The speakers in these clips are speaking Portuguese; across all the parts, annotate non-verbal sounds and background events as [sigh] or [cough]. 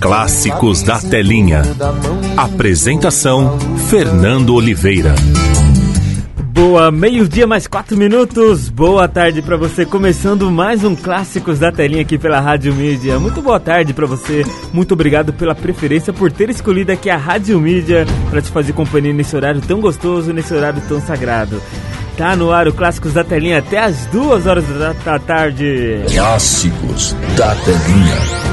Clássicos da Telinha. Apresentação: Fernando Oliveira. Boa, meio-dia mais quatro minutos. Boa tarde pra você, começando mais um Clássicos da Telinha aqui pela Rádio Mídia. Muito boa tarde pra você. Muito obrigado pela preferência por ter escolhido aqui a Rádio Mídia pra te fazer companhia nesse horário tão gostoso, nesse horário tão sagrado. Tá no ar o Clássicos da Telinha até as duas horas da, da tarde. Clássicos da Telinha.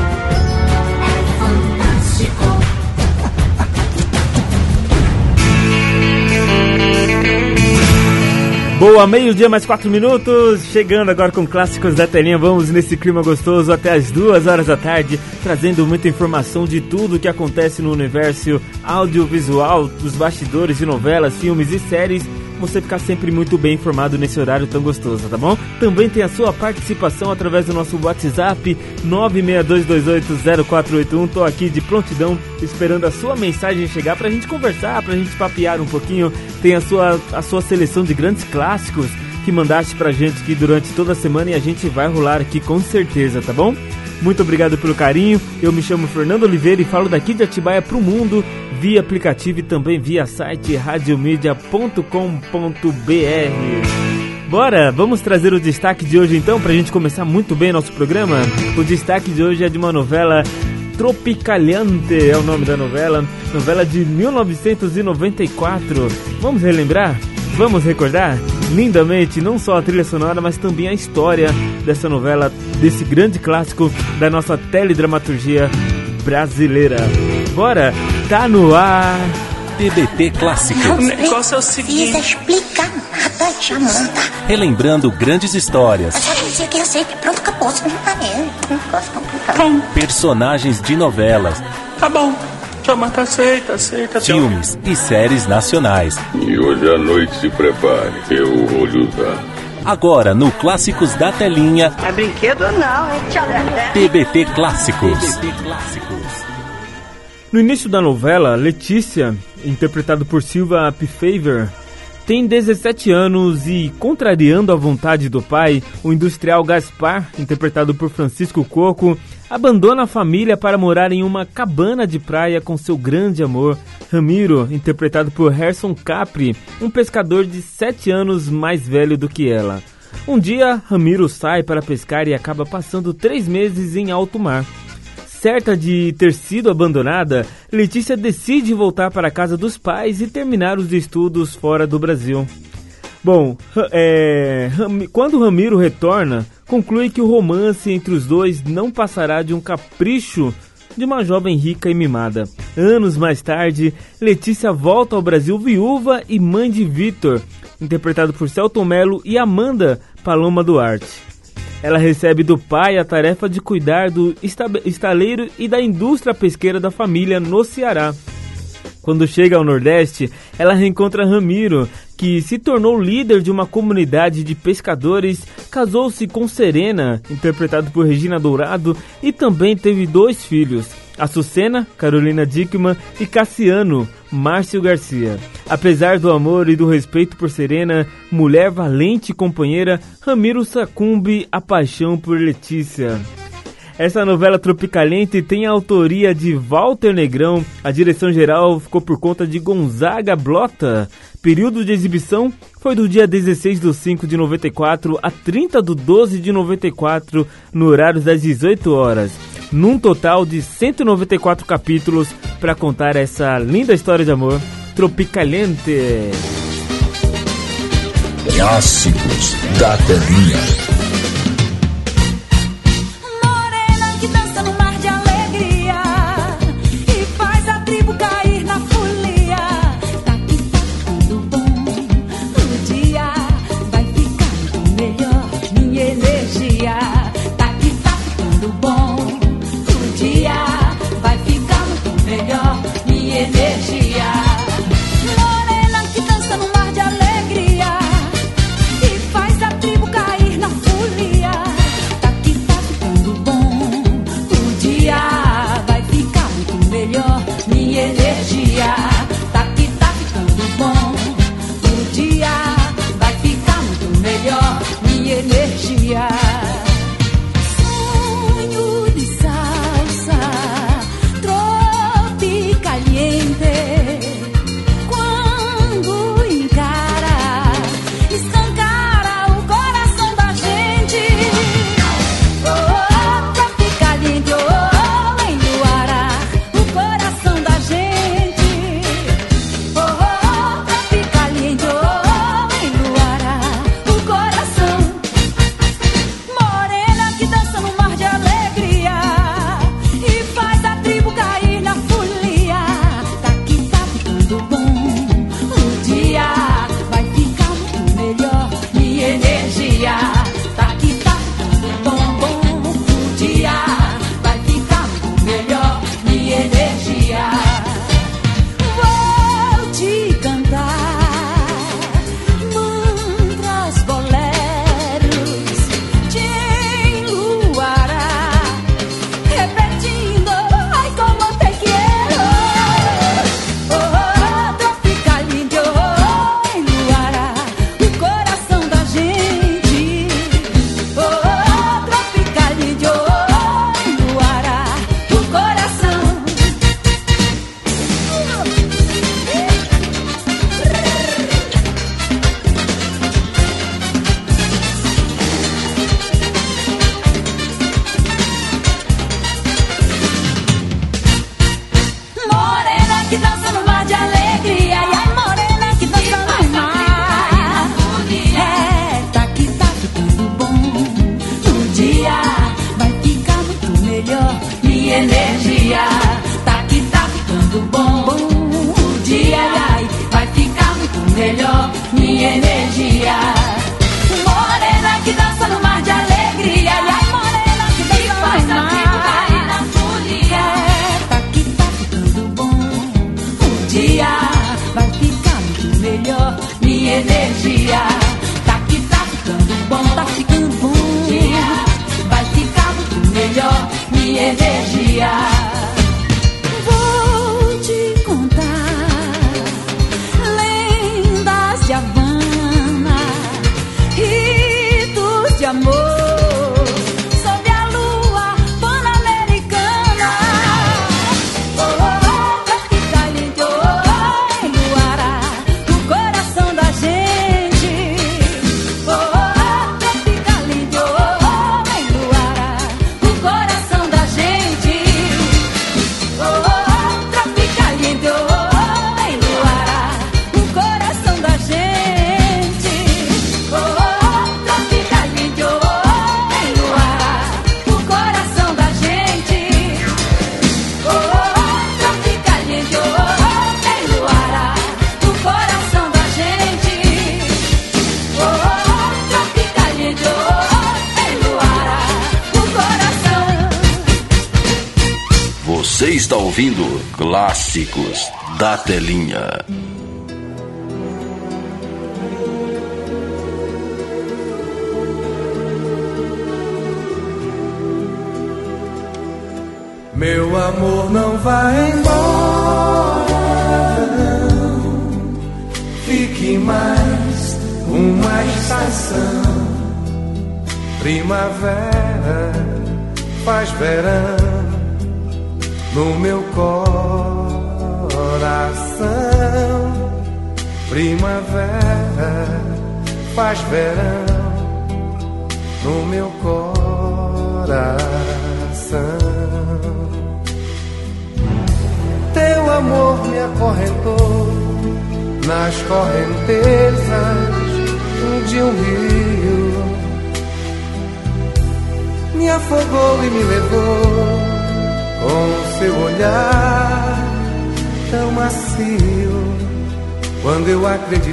Boa, meio-dia mais quatro minutos, chegando agora com clássicos da telinha. Vamos nesse clima gostoso até as duas horas da tarde, trazendo muita informação de tudo que acontece no universo audiovisual, dos bastidores de novelas, filmes e séries. Você ficar sempre muito bem informado nesse horário tão gostoso, tá bom? Também tem a sua participação através do nosso WhatsApp 962280481. Tô aqui de prontidão esperando a sua mensagem chegar pra gente conversar, pra gente papear um pouquinho. Tem a sua, a sua seleção de grandes clássicos que mandaste pra gente aqui durante toda a semana e a gente vai rolar aqui com certeza, tá bom? Muito obrigado pelo carinho. Eu me chamo Fernando Oliveira e falo daqui de Atibaia pro mundo via aplicativo e também via site radiomedia.com.br. Bora, vamos trazer o destaque de hoje então pra gente começar muito bem nosso programa. O destaque de hoje é de uma novela Tropicaliante é o nome da novela, novela de 1994. Vamos relembrar? Vamos recordar lindamente não só a trilha sonora, mas também a história dessa novela, desse grande clássico da nossa teledramaturgia brasileira. Bora, tá no ar. TBT Clássicos. O negócio é o seguinte. Precisa explicar nada, Jamanta. Relembrando grandes histórias, Eu só dizia que aceite. Pronto, acabou. Você não tá. Um negócio complicado. personagens de novelas, Tá bom. Jamanta, aceita, aceita. filmes e séries nacionais. E hoje à noite se prepare, eu vou lhe usar. Agora no Clássicos da Telinha, É brinquedo não, é tchau. TBT Clássicos. No início da novela, Letícia, interpretado por Silva Pfeiffer, tem 17 anos e, contrariando a vontade do pai, o industrial Gaspar, interpretado por Francisco Coco, abandona a família para morar em uma cabana de praia com seu grande amor, Ramiro, interpretado por Harrison Capri, um pescador de 7 anos mais velho do que ela. Um dia, Ramiro sai para pescar e acaba passando três meses em alto mar. Certa de ter sido abandonada, Letícia decide voltar para a casa dos pais e terminar os estudos fora do Brasil. Bom, é, quando Ramiro retorna, conclui que o romance entre os dois não passará de um capricho de uma jovem rica e mimada. Anos mais tarde, Letícia volta ao Brasil viúva e mãe de Vitor, interpretado por Celton Mello e Amanda Paloma Duarte. Ela recebe do pai a tarefa de cuidar do esta- estaleiro e da indústria pesqueira da família no Ceará. Quando chega ao Nordeste, ela reencontra Ramiro, que se tornou líder de uma comunidade de pescadores, casou-se com Serena, interpretado por Regina Dourado, e também teve dois filhos, Açucena, Carolina Dickman, e Cassiano, Márcio Garcia. Apesar do amor e do respeito por Serena, mulher valente e companheira, Ramiro sucumbe à paixão por Letícia. Essa novela Tropicaliente tem a autoria de Walter Negrão, a direção geral ficou por conta de Gonzaga Blota. Período de exibição foi do dia 16 de 5 de 94 a 30 de 12 de 94, no horário das 18 horas. Num total de 194 capítulos para contar essa linda história de amor, Tropicaliente. Clássicos da Telinha.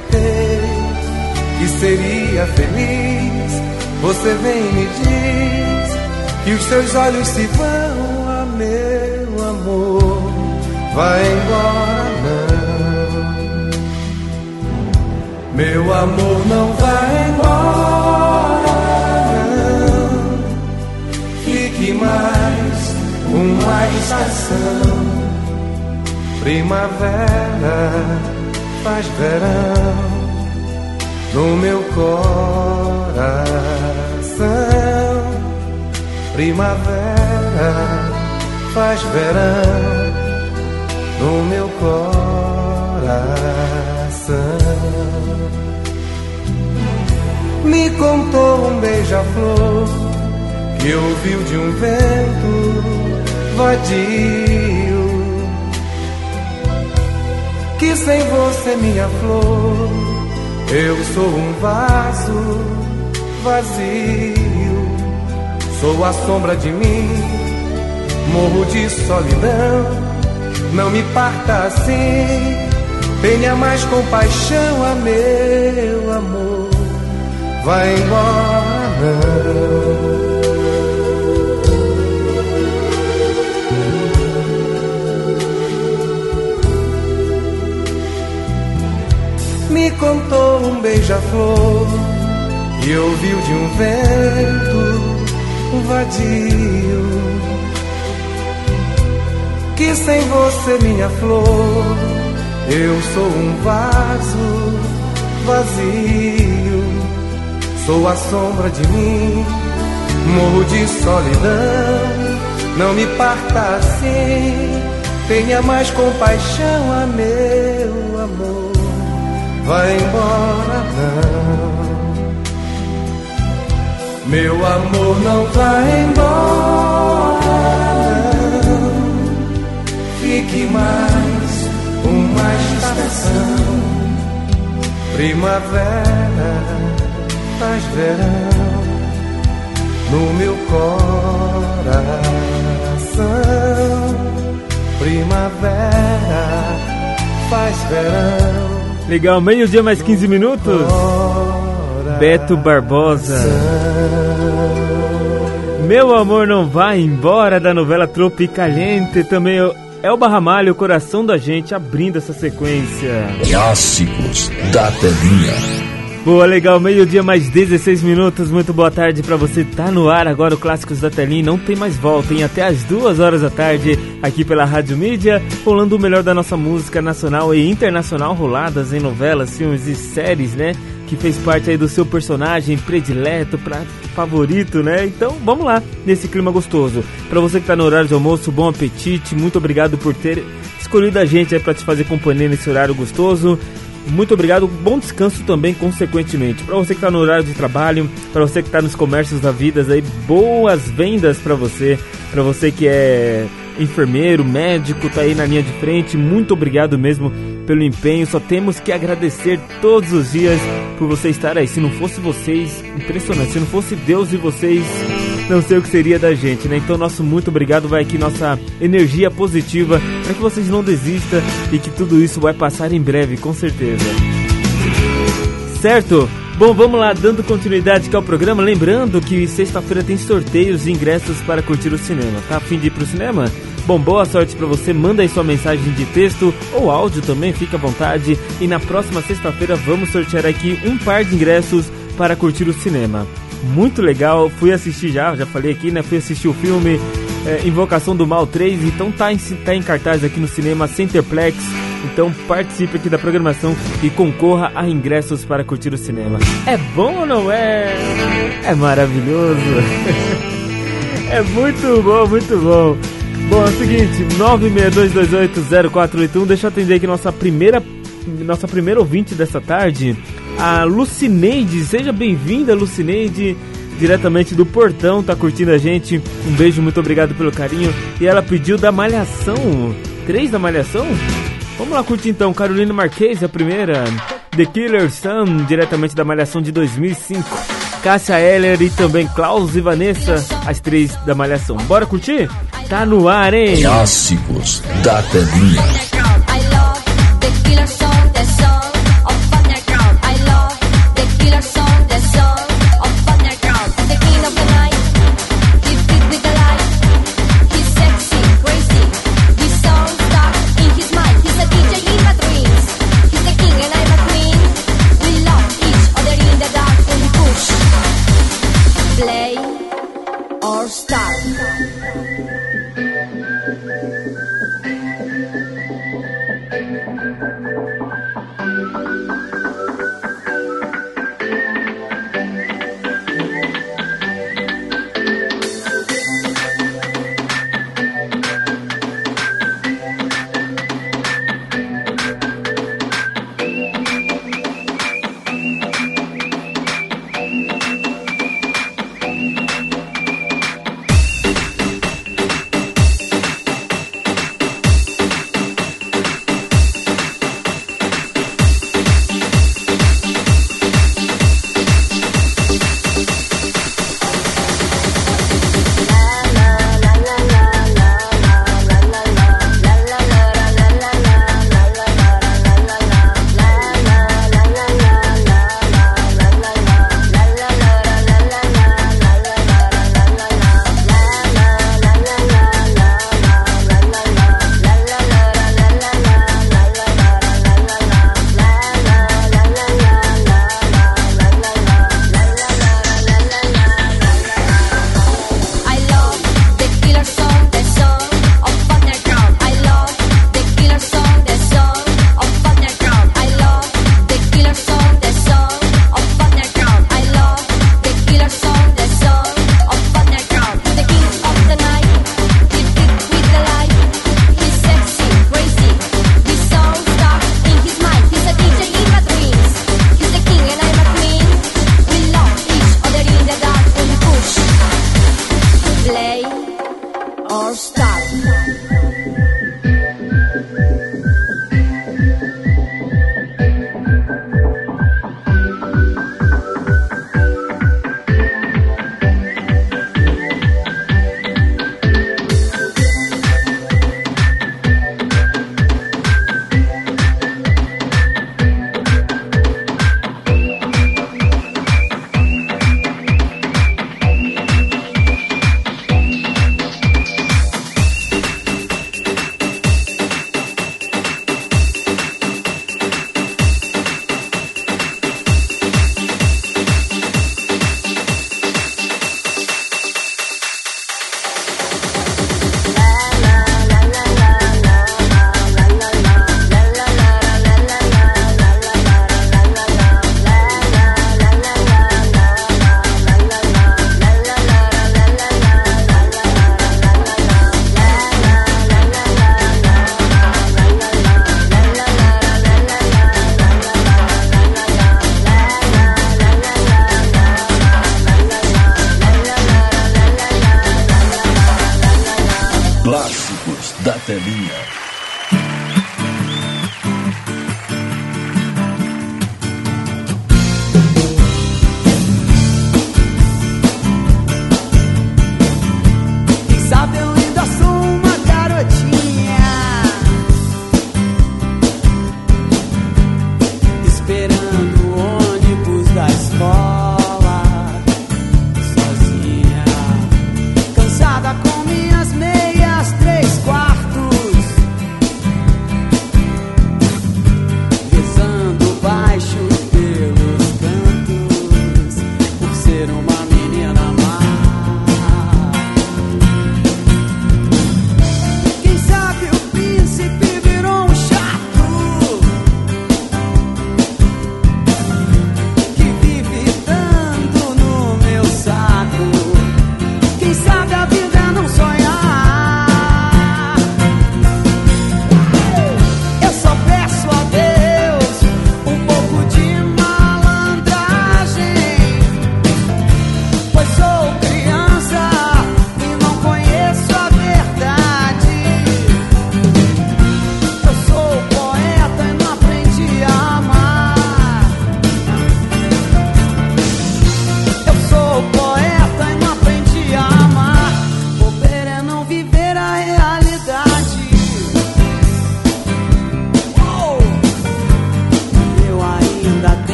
Acreditei que seria feliz, você vem e me diz que os seus olhos se vão, ah, meu amor, vai embora não. Meu amor não vai embora. Fique mais uma estação. Primavera faz verão no meu coração. Primavera faz verão no meu coração. Me contou um beija-flor que ouviu de um vento vadio. Que sem você, minha flor, eu sou um vaso vazio. Sou a sombra de mim, morro de solidão. Não me parta assim, tenha mais compaixão a meu amor. Vai embora, não. Me contou um beija-flor e ouviu de um vento vadio que sem você, minha flor, eu sou um vaso vazio. Sou a sombra de mim, morro de solidão. Não me parta assim, tenha mais compaixão a meu amor vai embora não. Meu amor não vai embora não. Fique mais uma estação. Primavera faz verão no meu coração. Primavera faz verão Legal, meio-dia mais 15 minutos. Beto Barbosa. Meu amor não vai embora da novela Tropicaliente. Também é o Barramalho, o coração da gente, abrindo essa sequência. Clássicos da telinha. Boa, legal, meio-dia mais 16 minutos. Muito boa tarde para você. Tá no ar agora o Clássicos da Telinha. Não tem mais volta, hein? Até as duas horas da tarde, aqui pela Rádio Mídia, rolando o melhor da nossa música nacional e internacional, roladas em novelas, filmes e séries, né? Que fez parte aí do seu personagem predileto, pra, favorito, né? Então vamos lá, nesse clima gostoso. Para você que tá no horário de almoço, bom apetite. Muito obrigado por ter escolhido a gente aí pra te fazer companhia nesse horário gostoso. Muito obrigado, bom descanso também, consequentemente. Para você que está no horário de trabalho, para você que está nos comércios da vida, aí boas vendas para você, para você que é enfermeiro, médico, tá aí na linha de frente. Muito obrigado mesmo pelo empenho. Só temos que agradecer todos os dias por você estar aí. Se não fosse vocês, impressionante. Se não fosse Deus e vocês, não sei o que seria da gente, né? Então, nosso muito obrigado. Vai aqui nossa energia positiva para que vocês não desistam e que tudo isso vai passar em breve, com certeza. Certo? Bom, vamos lá, dando continuidade ao programa, lembrando que sexta-feira tem sorteios de ingressos para curtir o cinema. Tá a fim de ir pro cinema? Bom, boa sorte para você. Manda aí sua mensagem de texto ou áudio também, fica à vontade. E na próxima sexta-feira vamos sortear aqui um par de ingressos para curtir o cinema. Muito legal, fui assistir já, já falei aqui, né? Fui assistir o filme é, Invocação do Mal 3, então tá em, tá em cartaz aqui no cinema Centerplex. Então participe aqui da programação e concorra a ingressos para curtir o cinema. É bom ou não é? É maravilhoso. [laughs] é muito bom, muito bom. Bom, é o seguinte, 962280481, deixa eu atender aqui nossa primeira nossa primeira ouvinte dessa tarde, a Lucineide. Seja bem-vinda, Lucineide, diretamente do Portão, tá curtindo a gente. Um beijo, muito obrigado pelo carinho. E ela pediu da Malhação, três da Malhação? Vamos lá curtir então, Carolina Marquez, a primeira. The Killer Sun, diretamente da Malhação de 2005. Cássia Eller e também Klaus e Vanessa, as três da Malhação. Bora curtir? Tá no ar, hein? Clássicos da telinha.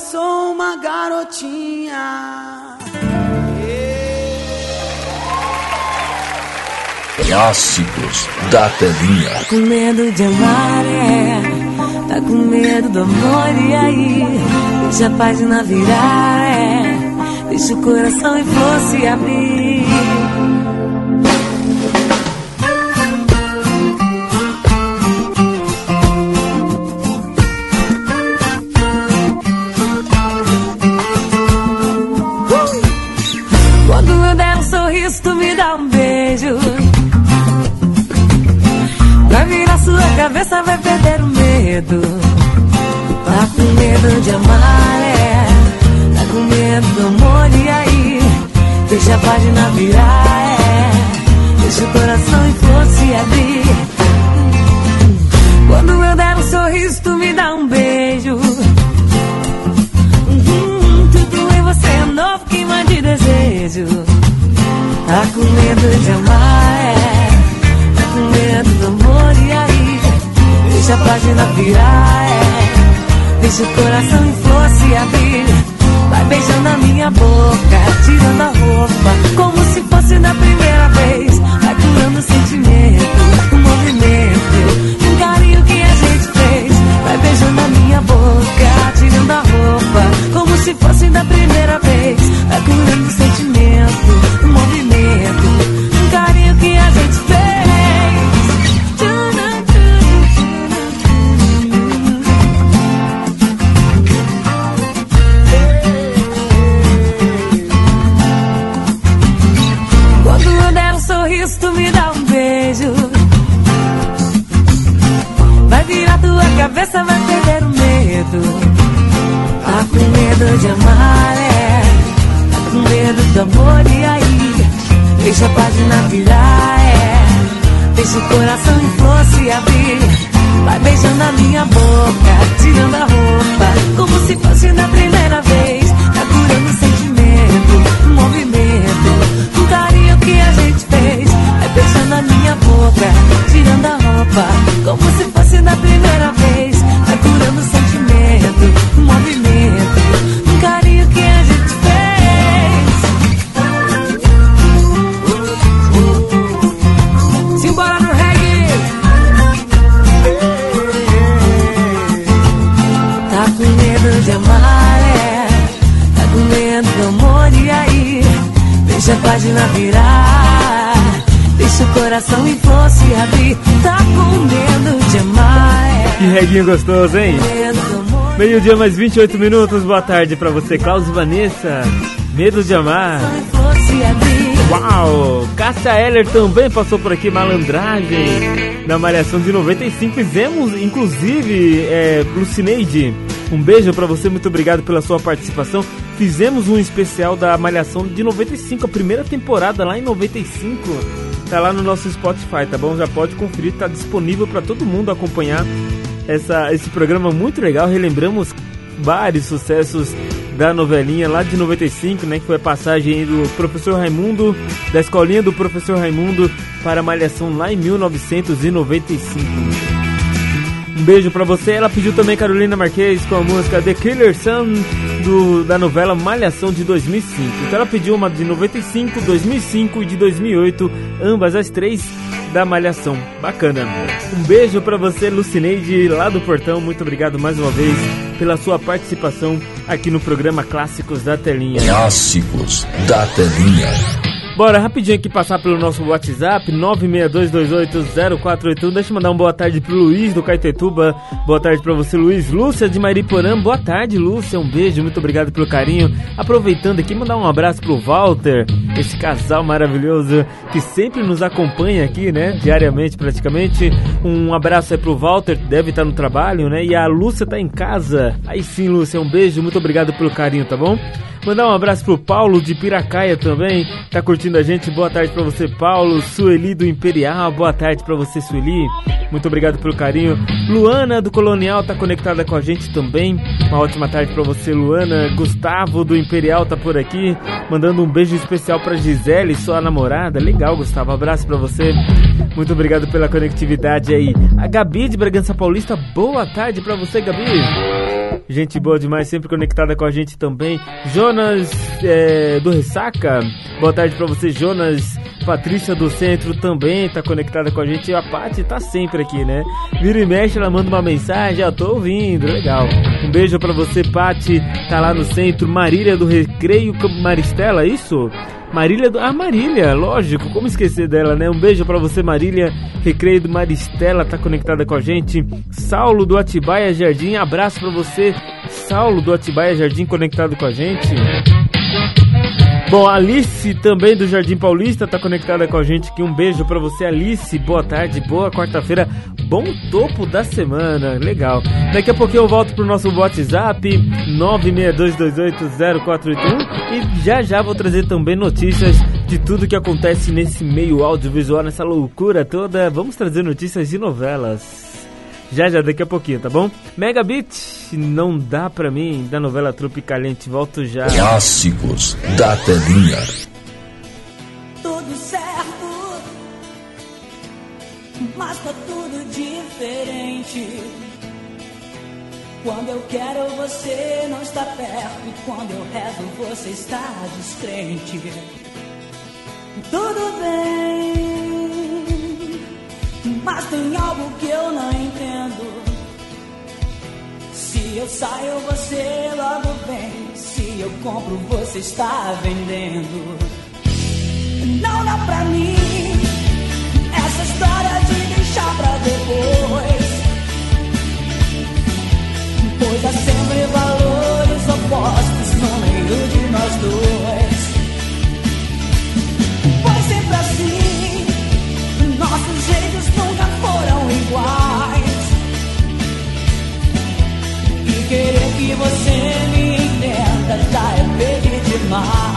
Sou uma garotinha. Clássicos da telinha. Tá com medo de amar, é. Tá com medo do amor, e aí? Deixa a página virar, é. Deixa o coração em flor se abrir. Página virar, é. Deixa o coração em flor se abrir. Vai beijando a minha boca, tirando a roupa, como se fosse na primeira vez. Vai curando o sentimento, o movimento, um carinho que a gente fez. Vai beijando a minha boca, tirando a roupa, como se fosse da primeira vez. Vai curando o sentimento, Deixa a página virar, é. Deixa o coração em flor se abrir. Vai beijando a minha boca, tirando a roupa, como se fosse na primeira vez. Tá curando o sentimento, o movimento, o carinho que a gente fez. Vai beijando a minha boca, tirando a roupa, como se fosse na primeira vez. Página virar. Deixa o coração em flor se abrir. Tá com medo de amar. Que reguinho gostoso, hein? Meio-dia mais 28 minutos, boa tarde pra você, Klaus e Vanessa. Medo de amar. Uau! Cássia Heller também passou por aqui, malandragem. Na Malhação de 95, fizemos, inclusive, é, Lucineide, um beijo pra você, muito obrigado pela sua participação. Fizemos um especial da Malhação de 95, a primeira temporada lá em 95. Tá lá no nosso Spotify, tá bom? Já pode conferir, tá disponível pra todo mundo acompanhar essa, esse programa muito legal. Relembramos vários sucessos da novelinha lá de 95, né? Que foi a passagem do professor Raimundo, da escolinha do professor Raimundo para a Malhação lá em 1995. Um beijo pra você. Ela pediu também Carolina Marquez com a música The Killer Sun do, da novela Malhação de 2005. Então ela pediu uma de 95, 2005 e de 2008, ambas as três da Malhação. Bacana. Um beijo pra você, Lucineide, lá do Portão. Muito obrigado mais uma vez pela sua participação aqui no programa Clássicos da Telinha. Clássicos da telinha. Bora rapidinho aqui passar pelo nosso WhatsApp 962280481. Deixa eu mandar uma boa tarde pro Luiz do Caetetuba. Boa tarde pra você, Luiz. Lúcia de Mariporã. Boa tarde, Lúcia. Um beijo, muito obrigado pelo carinho. Aproveitando aqui, mandar um abraço pro Walter, esse casal maravilhoso que sempre nos acompanha aqui, né? Diariamente, praticamente. Um abraço aí pro Walter, deve estar no trabalho, né? E a Lúcia tá em casa. Aí sim, Lúcia, um beijo, muito obrigado pelo carinho, tá bom? Mandar um abraço pro Paulo de Piracaia também, tá curtindo a gente. Boa tarde pra você, Paulo. Sueli do Imperial, boa tarde pra você, Sueli. Muito obrigado pelo carinho. Luana do Colonial tá conectada com a gente também. Uma ótima tarde pra você, Luana. Gustavo do Imperial tá por aqui, mandando um beijo especial pra Gisele, sua namorada. Legal, Gustavo. Abraço pra você. Muito obrigado pela conectividade aí. A Gabi de Bragança Paulista, boa tarde pra você, Gabi. Gente boa demais, sempre conectada com a gente também. Jonas é, do Ressaca, boa tarde pra você, Jonas. Patrícia do Centro também tá conectada com a gente. A Paty tá sempre aqui, né? Vira e mexe, ela manda uma mensagem, já tô ouvindo, legal. Um beijo pra você, Paty, tá lá no centro. Marília do Recreio Maristela, isso? Marília do. Ah, Marília, lógico, como esquecer dela, né? Um beijo para você, Marília. Recreio do Maristela tá conectada com a gente. Saulo do Atibaia Jardim, abraço para você, Saulo do Atibaia Jardim conectado com a gente. Bom, Alice também do Jardim Paulista tá conectada com a gente aqui. Um beijo para você, Alice. Boa tarde, boa quarta-feira, bom topo da semana. Legal. Daqui a pouquinho eu volto pro nosso WhatsApp 962280481 e já já vou trazer também notícias de tudo que acontece nesse meio audiovisual, nessa loucura toda. Vamos trazer notícias de novelas. Já já, daqui a pouquinho, tá bom? Megabit, não dá pra mim, da novela Tropicalente. Volto já. Clássicos da telinha. Tudo certo, mas tá tudo diferente. Quando eu quero, você não está perto. E quando eu rezo, você está descrente. Tudo bem, mas tem algo que eu não entendo. Se eu saio, você logo vem. Se eu compro, você está vendendo. Não dá pra mim essa história de deixar pra depois. Pois há sempre valores opostos no meio de nós dois. Que você me entenda já é pedir demais.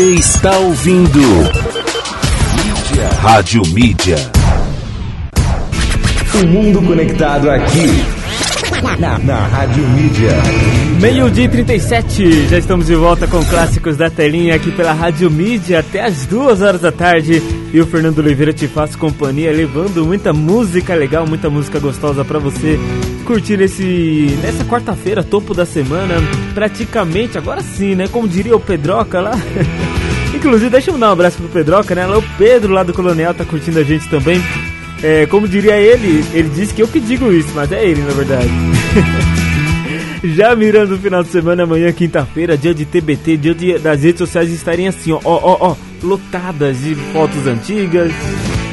Você está ouvindo Mídia. Rádio Mídia. O mundo conectado aqui na, na Rádio Mídia. Meio-dia e 37, já estamos de volta com clássicos da telinha aqui pela Rádio Mídia até as duas horas da tarde. E o Fernando Oliveira te faz companhia, levando muita música legal, muita música gostosa para você curtir esse, nessa quarta-feira, topo da semana. Praticamente, agora sim, né? Como diria o Pedroca lá. [laughs] Inclusive, deixa eu dar um abraço pro Pedroca, né? O Pedro lá do Colonial tá curtindo a gente também. É, como diria ele, ele disse que eu que digo isso, mas é ele na verdade. [laughs] Já mirando o final de semana, amanhã, quinta-feira, dia de TBT, dia de, das redes sociais estarem assim, ó, ó, ó, lotadas de fotos antigas,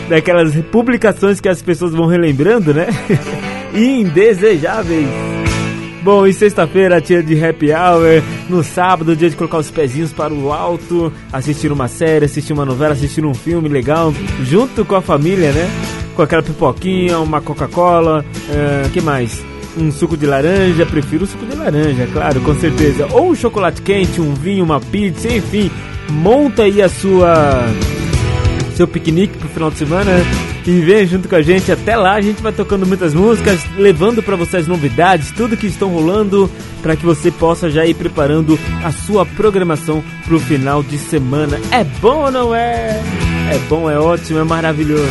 daquelas publicações que as pessoas vão relembrando, né? [laughs] Indesejáveis. Bom, e sexta-feira, dia de happy hour. No sábado, dia de colocar os pezinhos para o alto, assistir uma série, assistir uma novela, assistir um filme legal, junto com a família, né? Com aquela pipoquinha, uma Coca-Cola, uh, que mais? Um suco de laranja, prefiro o suco de laranja, claro, com certeza. Ou um chocolate quente, um vinho, uma pizza, enfim. Monta aí a sua seu piquenique pro final de semana e venha junto com a gente. Até lá a gente vai tocando muitas músicas, levando para vocês novidades, tudo que estão rolando, para que você possa já ir preparando a sua programação pro final de semana. É bom ou não é? É bom, é ótimo, é maravilhoso.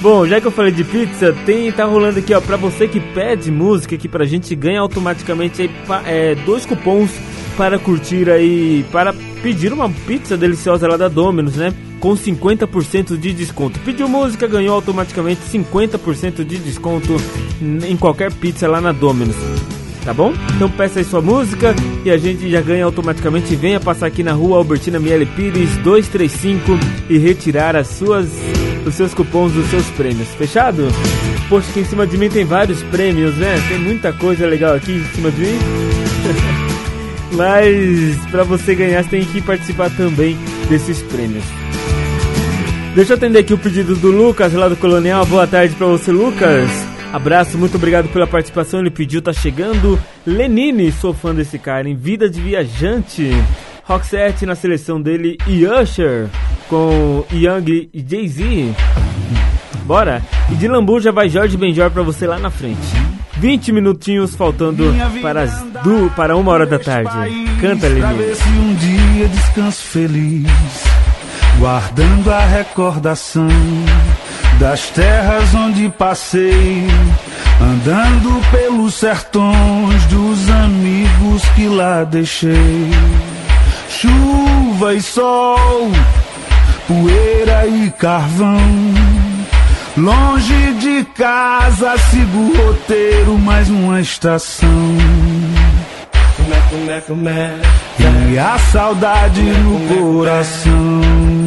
Bom, já que eu falei de pizza, tem tá rolando aqui, ó, pra você que pede música aqui pra gente, ganha automaticamente aí, é, dois cupons para curtir aí, para pedir uma pizza deliciosa lá da Domino's, né? Com 50% de desconto. Pediu música, ganhou automaticamente 50% de desconto em qualquer pizza lá na Domino's. Tá bom? Então peça aí sua música e a gente já ganha automaticamente. Venha passar aqui na rua Albertina Miele Pires 235 e retirar as suas os seus cupons dos seus prêmios. Fechado? Poxa, aqui em cima de mim tem vários prêmios, né? Tem muita coisa legal aqui em cima de mim. [laughs] Mas para você ganhar, você tem que participar também desses prêmios. Deixa eu atender aqui o pedido do Lucas, lá do Colonial. Boa tarde para você, Lucas. Abraço, muito obrigado pela participação. Ele pediu, tá chegando. Lenine, sou fã desse cara, em Vida de Viajante. Roxette na seleção dele e Usher com Young e Jay-Z. Bora? E de Lambu já vai Jorge Benjor pra você lá na frente. 20 minutinhos faltando para, as du para uma hora da tarde. Canta, Lenine. se um dia descanso feliz, guardando a recordação das terras onde passei, andando pelos sertões dos amigos que lá deixei. Chuva e sol, poeira e carvão. Longe de casa, sigo o roteiro, mais uma estação. E a saudade no coração.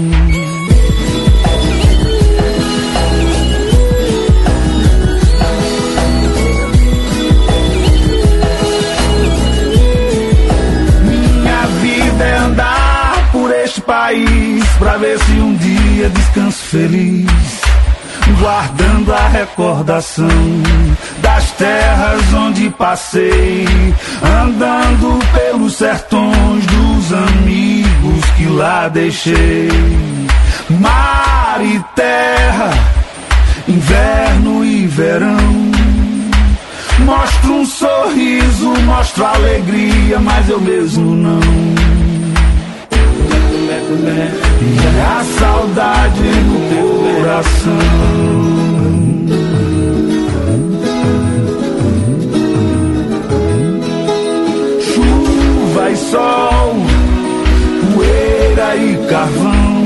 Andar por este país pra ver se um dia descanso feliz guardando a recordação das terras onde passei, andando pelos sertões dos amigos que lá deixei. Mar e terra, inverno e verão. Mostro um sorriso, mostro alegria, mas eu mesmo não. E a saudade no coração. Chuva e sol, poeira e carvão.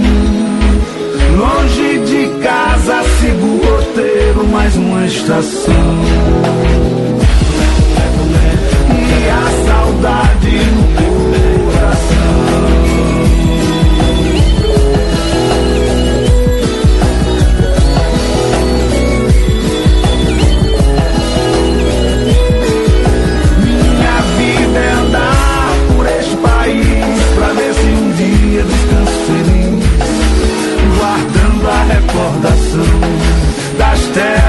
Longe de casa, sigo o roteiro, mais uma estação. E a saudade no coração. Guardando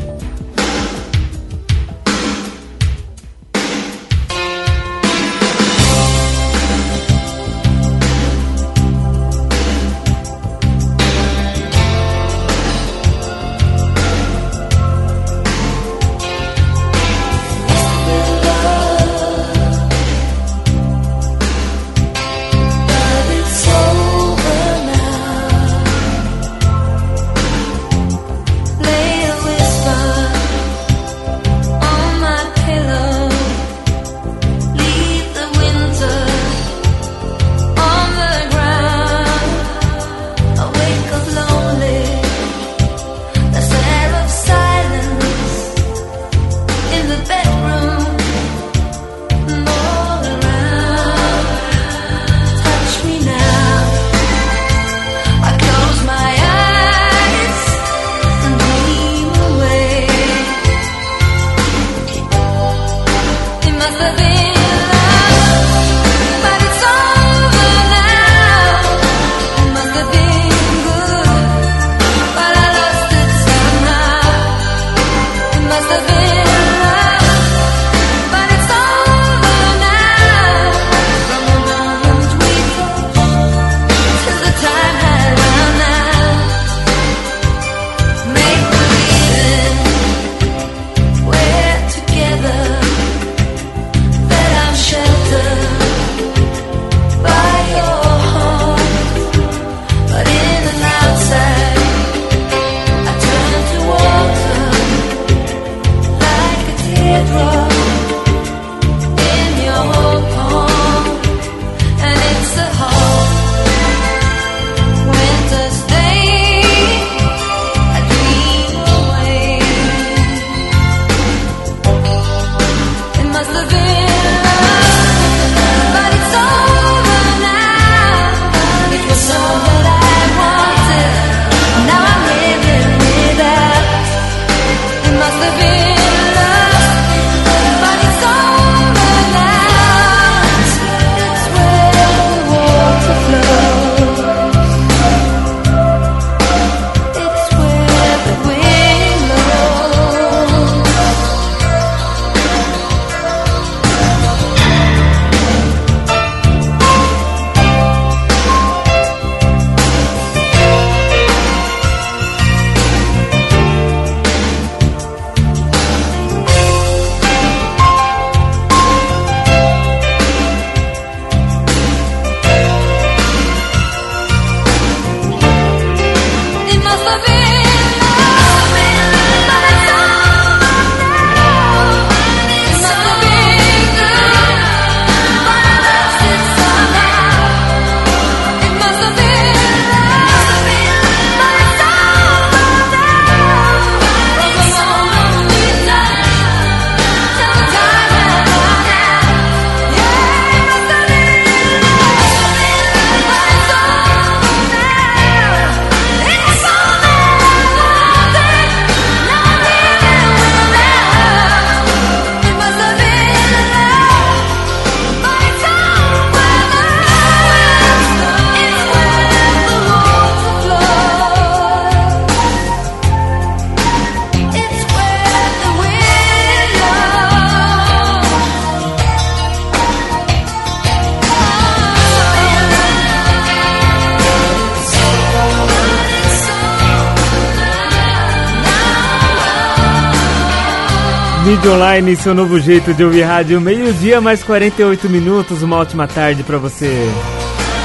Online, seu novo jeito de ouvir rádio. Meio-dia, mais 48 minutos. Uma ótima tarde para você.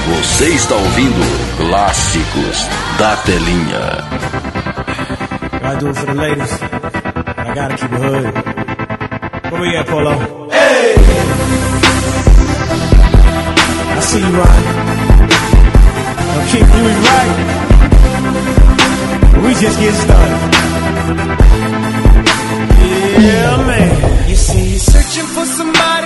Você está ouvindo Clássicos da Telinha. I do it for the ladies. I gotta keep it hood. Where we at, Polo? Hey! I see you right. Now keep doing right. We just get started. Yeah, searching for somebody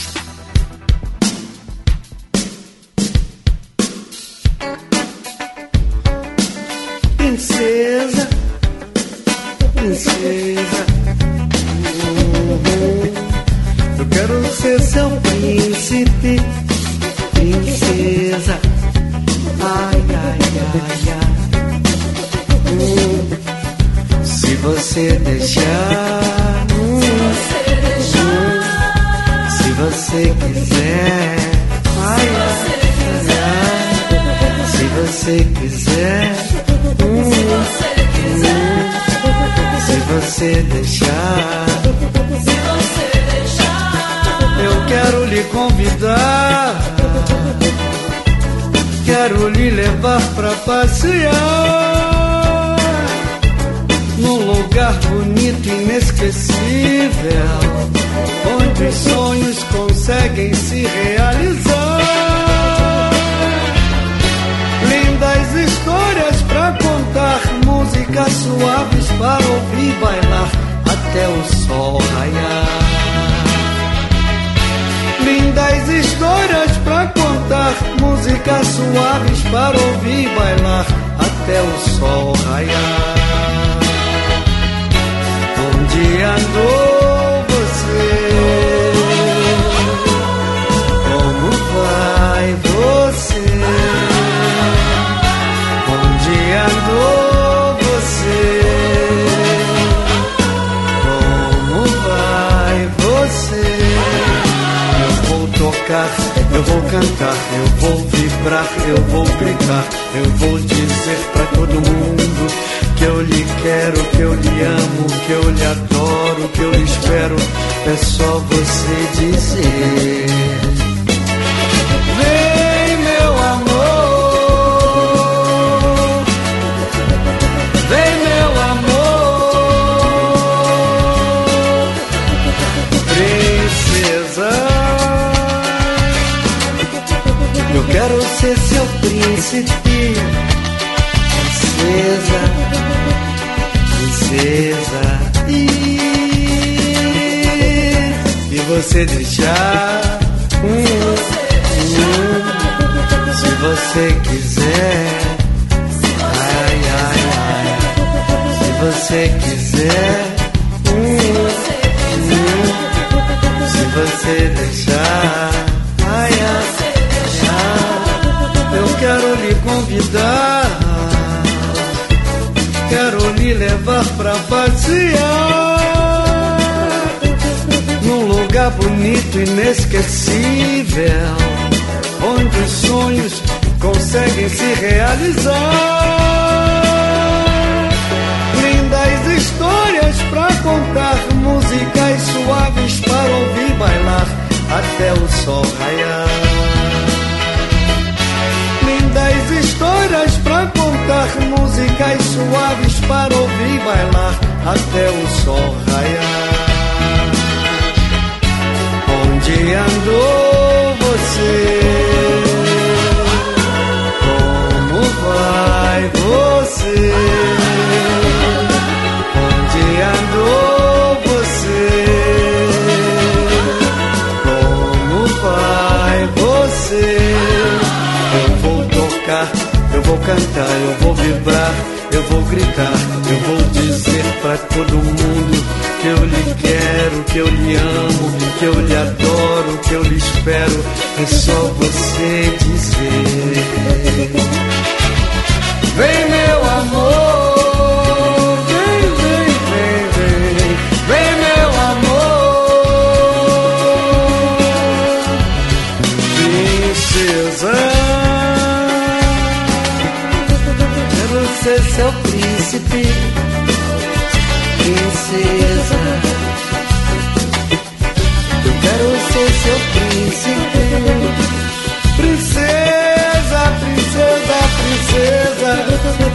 conseguem se realizar. Lindas histórias pra contar, músicas suaves para ouvir bailar até o sol raiar. Lindas histórias pra contar, músicas suaves para ouvir bailar até o sol raiar. Onde andou você? Você? Andou você? Como vai você? Eu vou tocar, eu vou cantar, eu vou vibrar, eu vou gritar, eu vou dizer pra todo mundo que eu lhe quero, que eu lhe amo, que eu lhe adoro, que eu lhe espero. É só você dizer. Vem meu amor,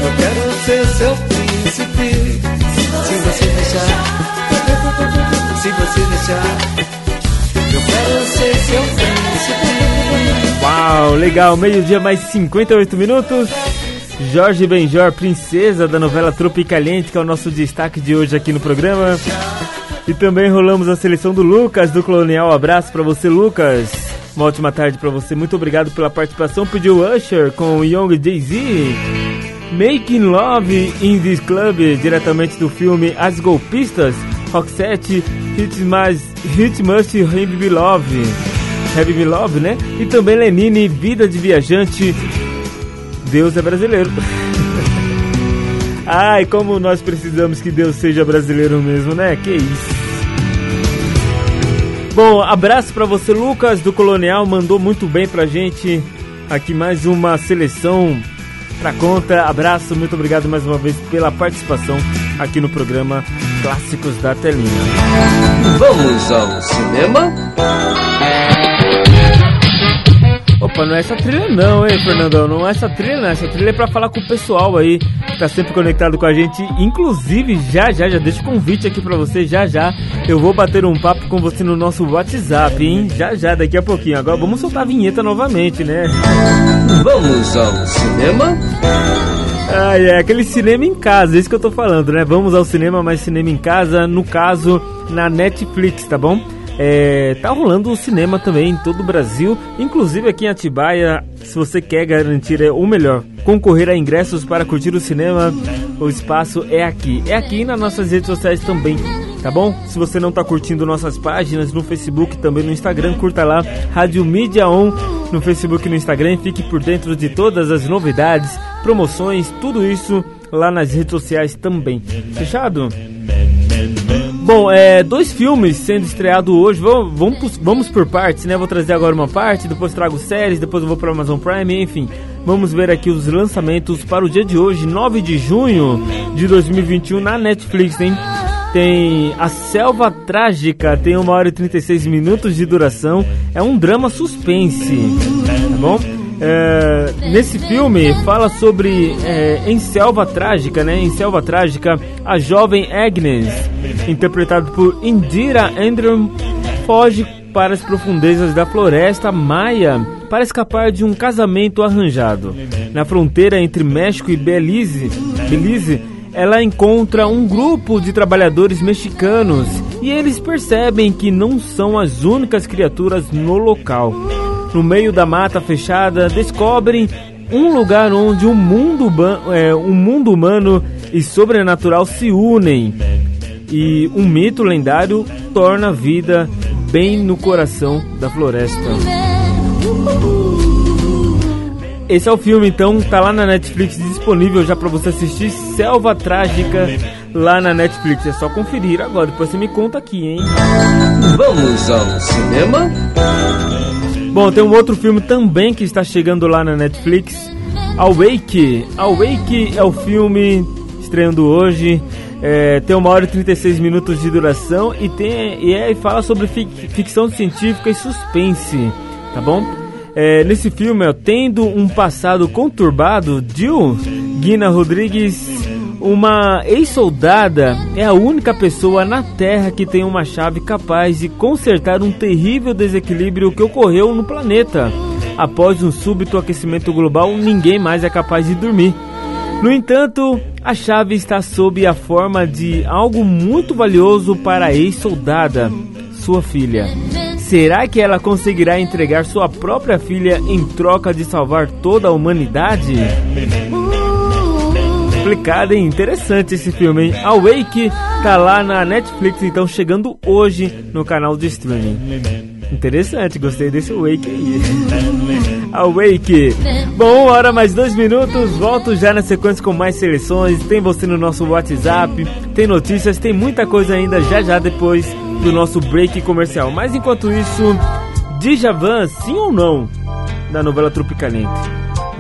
Eu quero ser seu príncipe. Se você deixar, se você deixar, eu quero ser seu príncipe. Uau, legal, meio-dia mais 58 minutos. Jorge Benjor, princesa da novela Tropicaliente, que é o nosso destaque de hoje aqui no programa. E também rolamos a seleção do Lucas do Colonial. Abraço pra você, Lucas. Uma ótima tarde pra você. Muito obrigado pela participação. Pediu Usher com Young Jay-Z. Making Love in This Club, diretamente do filme As Golpistas. Roxette, Hit, mas, Hit Must Have Love. Have Me Love, né? E também Lenine, Vida de Viajante. Deus é brasileiro. [laughs] Ai, como nós precisamos que Deus seja brasileiro mesmo, né? Que isso. Bom, abraço pra você, Lucas do Colonial, mandou muito bem pra gente. Aqui mais uma seleção pra conta. Abraço, muito obrigado mais uma vez pela participação aqui no programa Clássicos da Telinha. Vamos ao cinema? Opa, não é essa trilha não, hein, Fernandão? Não é essa trilha não, essa trilha é pra falar com o pessoal aí que tá sempre conectado com a gente. Inclusive, já já, já deixo o convite aqui pra você, já já eu vou bater um papo com você no nosso WhatsApp, hein? Já já, daqui a pouquinho. Agora vamos soltar a vinheta novamente, né? Vamos ao cinema? Ah, é aquele cinema em casa, é isso que eu tô falando, né? Vamos ao cinema, mas cinema em casa, no caso, na Netflix, tá bom? É, tá rolando o cinema também em todo o Brasil, inclusive aqui em Atibaia. Se você quer garantir é, o melhor, concorrer a ingressos para curtir o cinema, o espaço é aqui. É aqui nas nossas redes sociais também, tá bom? Se você não tá curtindo nossas páginas no Facebook, também no Instagram, curta lá Rádio Mídia On no Facebook e no Instagram. e Fique por dentro de todas as novidades, promoções, tudo isso lá nas redes sociais também. Fechado? Bom, é, dois filmes sendo estreados hoje. Vamos, vamos, vamos por partes, né? Vou trazer agora uma parte, depois trago séries, depois eu vou para Amazon Prime, enfim. Vamos ver aqui os lançamentos para o dia de hoje, 9 de junho de 2021 na Netflix, hein? Tem A Selva Trágica, tem 1 hora e 36 minutos de duração. É um drama suspense, tá bom? É, nesse filme fala sobre é, em Selva Trágica, né? Em Selva Trágica, a jovem Agnes, interpretada por Indira Andrew, foge para as profundezas da floresta maia para escapar de um casamento arranjado. Na fronteira entre México e Belize, Belize ela encontra um grupo de trabalhadores mexicanos e eles percebem que não são as únicas criaturas no local no meio da mata fechada, descobrem um lugar onde o mundo, é, um mundo humano e sobrenatural se unem. E um mito lendário torna a vida bem no coração da floresta. Esse é o filme, então, tá lá na Netflix disponível já para você assistir. Selva Trágica lá na Netflix. É só conferir agora, depois você me conta aqui, hein? Vamos ao cinema? Bom, tem um outro filme também que está chegando lá na Netflix, Awake. Awake é o filme estreando hoje. É, tem uma hora e 36 minutos de duração e, tem, e, é, e fala sobre fic, ficção científica e suspense, tá bom? É, nesse filme, ó, tendo um passado conturbado, Jill, Guina Rodrigues, Uma ex-soldada é a única pessoa na Terra que tem uma chave capaz de consertar um terrível desequilíbrio que ocorreu no planeta. Após um súbito aquecimento global, ninguém mais é capaz de dormir. No entanto, a chave está sob a forma de algo muito valioso para a ex-soldada, sua filha. Será que ela conseguirá entregar sua própria filha em troca de salvar toda a humanidade? Explicado, hein? Interessante esse filme, hein? Awake tá lá na Netflix, então chegando hoje no canal de streaming. Interessante, gostei desse Awake aí. [laughs] Awake. Bom, hora mais dois minutos. Volto já na sequência com mais seleções. Tem você no nosso WhatsApp, tem notícias, tem muita coisa ainda já já depois do nosso break comercial. Mas enquanto isso, Djavan, sim ou não? Da novela Tropicalente.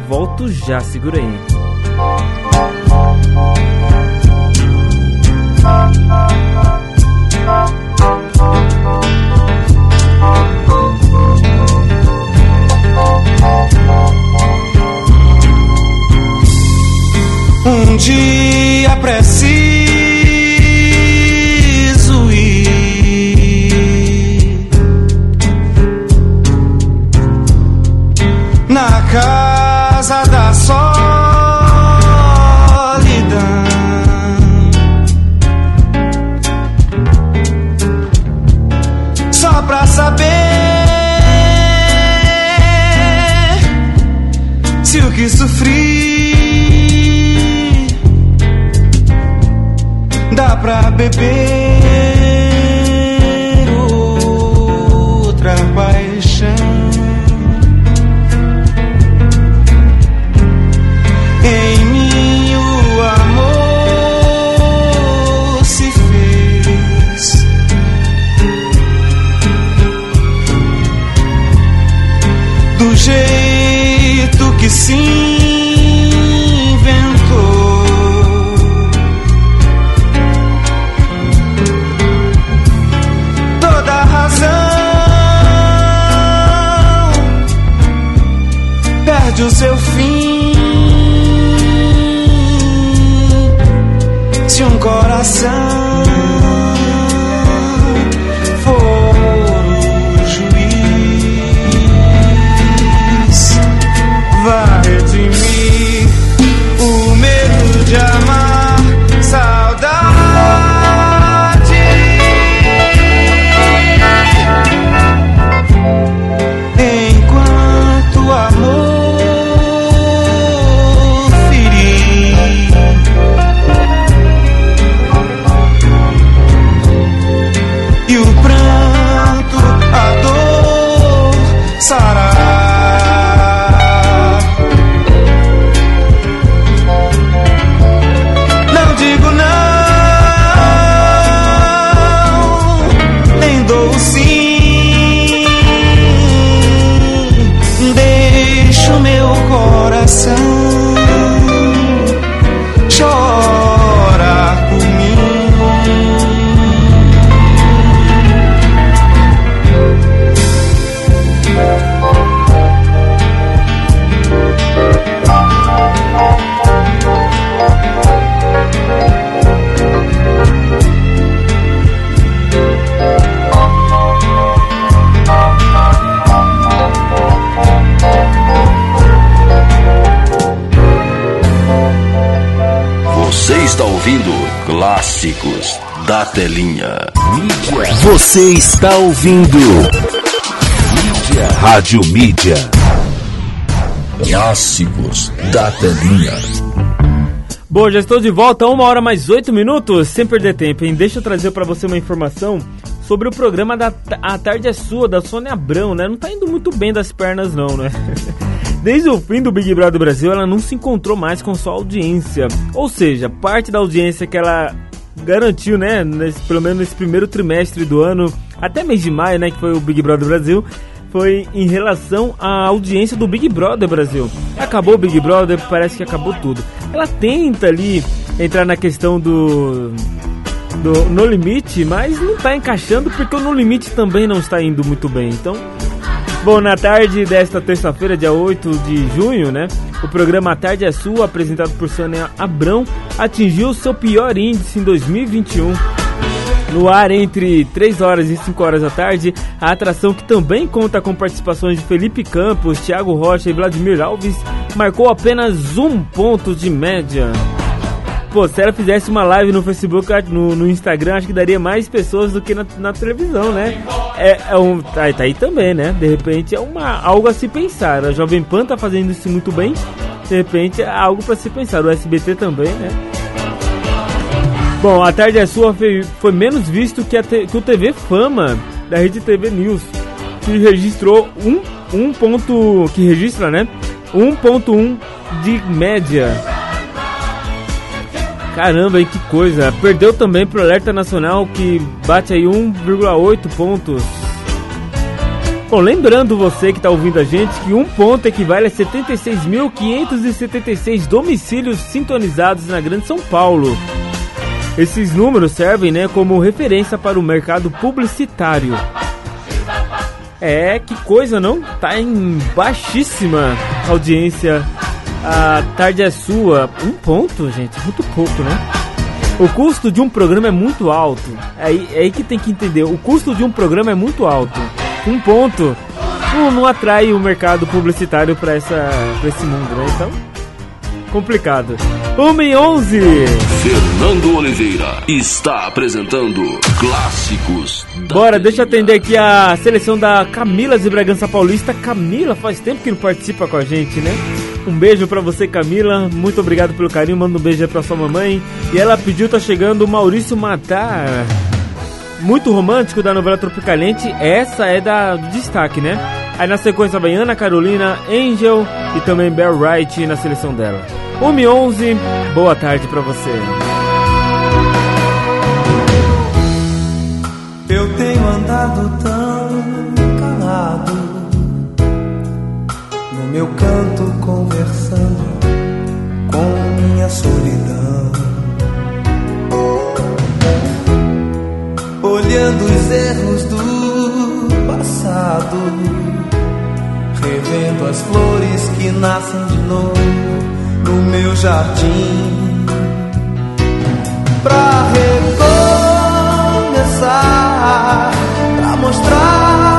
Volto já, segura aí. Um dia preciso ir. Na casa Você está ouvindo. Mídia. Rádio Mídia. Clássicos da Telinha. Bom, já estou de volta, uma hora mais oito minutos, sem perder tempo, hein? Deixa eu trazer para você uma informação sobre o programa da A Tarde é Sua, da Sônia Abrão, né? Não tá indo muito bem das pernas não, né? [laughs] Desde o fim do Big Brother Brasil, ela não se encontrou mais com sua audiência. Ou seja, parte da audiência que ela garantiu, né? Nesse, pelo menos nesse primeiro trimestre do ano, até mês de maio, né? Que foi o Big Brother Brasil. Foi em relação à audiência do Big Brother Brasil. Acabou o Big Brother, parece que acabou tudo. Ela tenta ali entrar na questão do do No Limite, mas não tá encaixando porque o No Limite também não está indo muito bem. Então, bom, na tarde desta terça-feira, dia 8 de junho, né? O programa A Tarde é Sua, apresentado por Sônia Abrão, atingiu seu pior índice em 2021. No ar entre 3 horas e 5 horas da tarde, a atração que também conta com participações de Felipe Campos, Thiago Rocha e Vladimir Alves, marcou apenas um ponto de média. Pô, se ela fizesse uma live no Facebook, no, no Instagram, acho que daria mais pessoas do que na, na televisão, né? É, é um, tá, tá, aí também, né? De repente é uma, algo a se pensar. A Jovem Pan tá fazendo isso muito bem. De repente é algo para se pensar. O SBT também, né? Bom, a tarde é sua foi, foi menos visto que, te, que o TV Fama da Rede TV News, que registrou um, um ponto. que registra, né? 1.1 de média. Caramba, aí que coisa. Perdeu também pro Alerta Nacional que bate aí 1,8 pontos. Bom, lembrando você que está ouvindo a gente que um ponto equivale a 76.576 domicílios sintonizados na Grande São Paulo. Esses números servem né, como referência para o mercado publicitário. É, que coisa, não? Tá em baixíssima audiência a tarde é sua. Um ponto, gente, muito pouco, né? O custo de um programa é muito alto. É aí, é aí que tem que entender. O custo de um programa é muito alto. Um ponto não, não atrai o mercado publicitário para esse mundo, né? Então, complicado. 1 e 11. Fernando Oliveira está apresentando Clássicos. Bora, deixa eu atender aqui a seleção da Camila de Bragança Paulista. Camila, faz tempo que não participa com a gente, né? Um beijo para você, Camila. Muito obrigado pelo carinho. Manda um beijo aí pra sua mamãe. E ela pediu, tá chegando Maurício Matar. Muito romântico da novela Tropicalente. Essa é da do destaque, né? Aí na sequência vai Ana Carolina, Angel e também Bell Wright na seleção dela. 1 e 11, boa tarde para você. Eu tenho andado tão calado no meu canto conversando com minha solidão. Olhando os erros do passado, revendo as flores que nascem de novo no meu jardim. Pra recomeçar, pra mostrar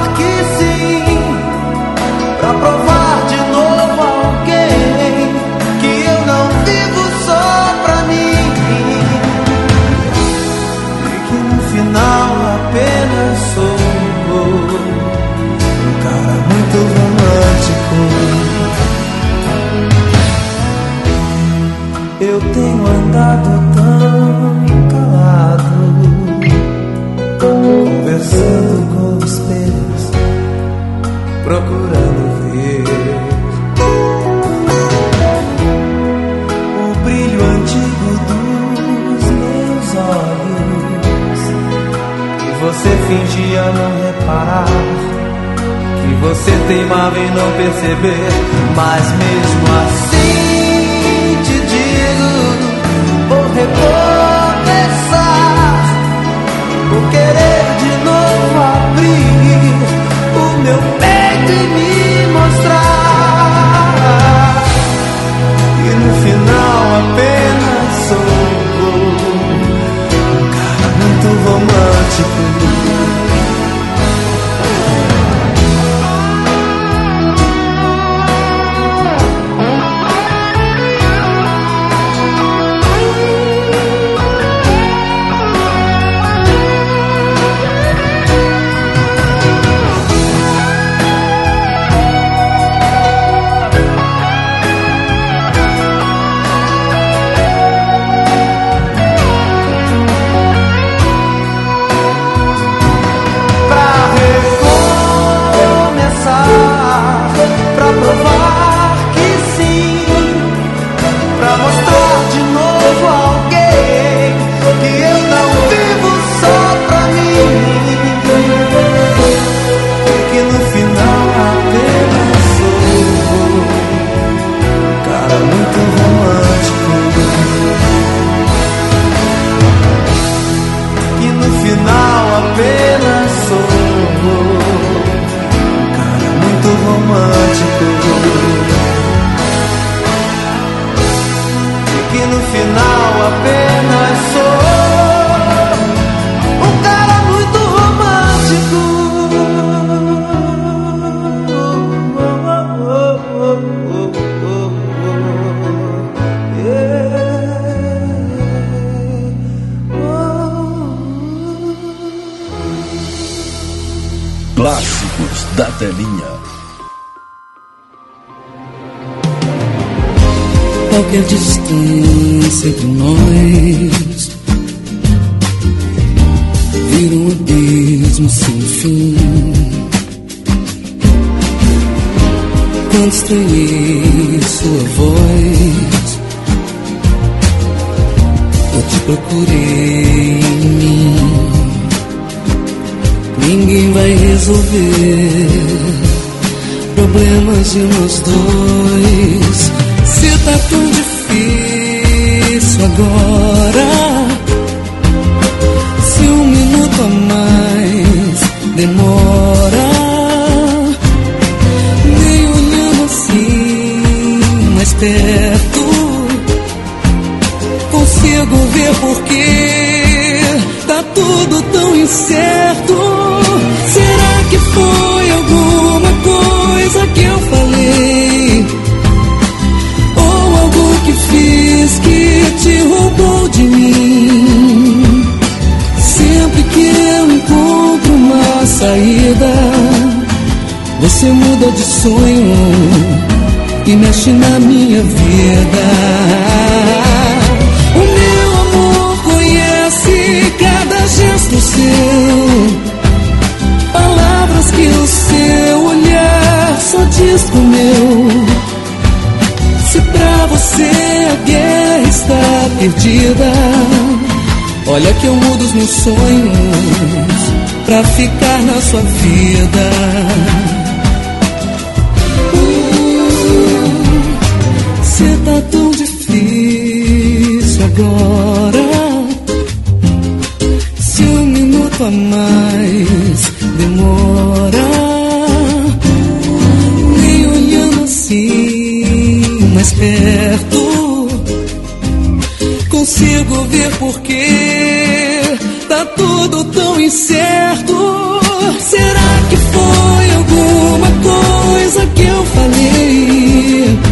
Eu tenho andado tão calado, conversando com espelhos, procurando ver o brilho antigo dos meus olhos. Que você fingia não reparar, que você teimava em não perceber, mas mesmo assim querer de novo abrir o meu peito e me mostrar. E no final apenas sou um cara muito romântico. Telinha. Qualquer distância entre nós vira um abismo sem fim. Quando estranhei sua voz, eu te procurei em mim. Ninguém vai resolver problemas de nós dois. Se tá tão difícil agora, se um minuto a mais demora, nem olhando assim mais perto, consigo ver porque tá tudo tão incerto. De sonho e mexe na minha vida. O meu amor conhece cada gesto seu. Palavras que o seu olhar só diz pro meu. Se pra você a guerra está perdida, olha que eu mudo os meus sonhos pra ficar na sua vida. Se tá tão difícil agora, se um minuto a mais demora, nem olhando assim mais perto, consigo ver porque tá tudo tão incerto. Será que foi alguma coisa que eu falei?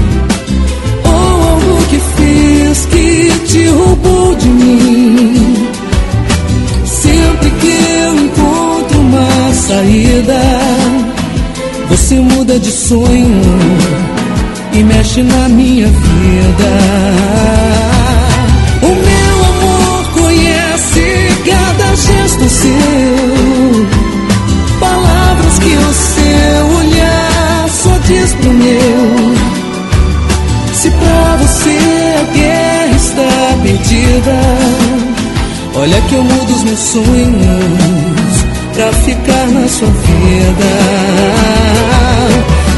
Muda de sonho e mexe na minha vida. O meu amor conhece cada gesto seu. Palavras que o seu olhar só diz pro meu. Se pra você a guerra está perdida, olha que eu mudo os meus sonhos pra ficar na sua vida.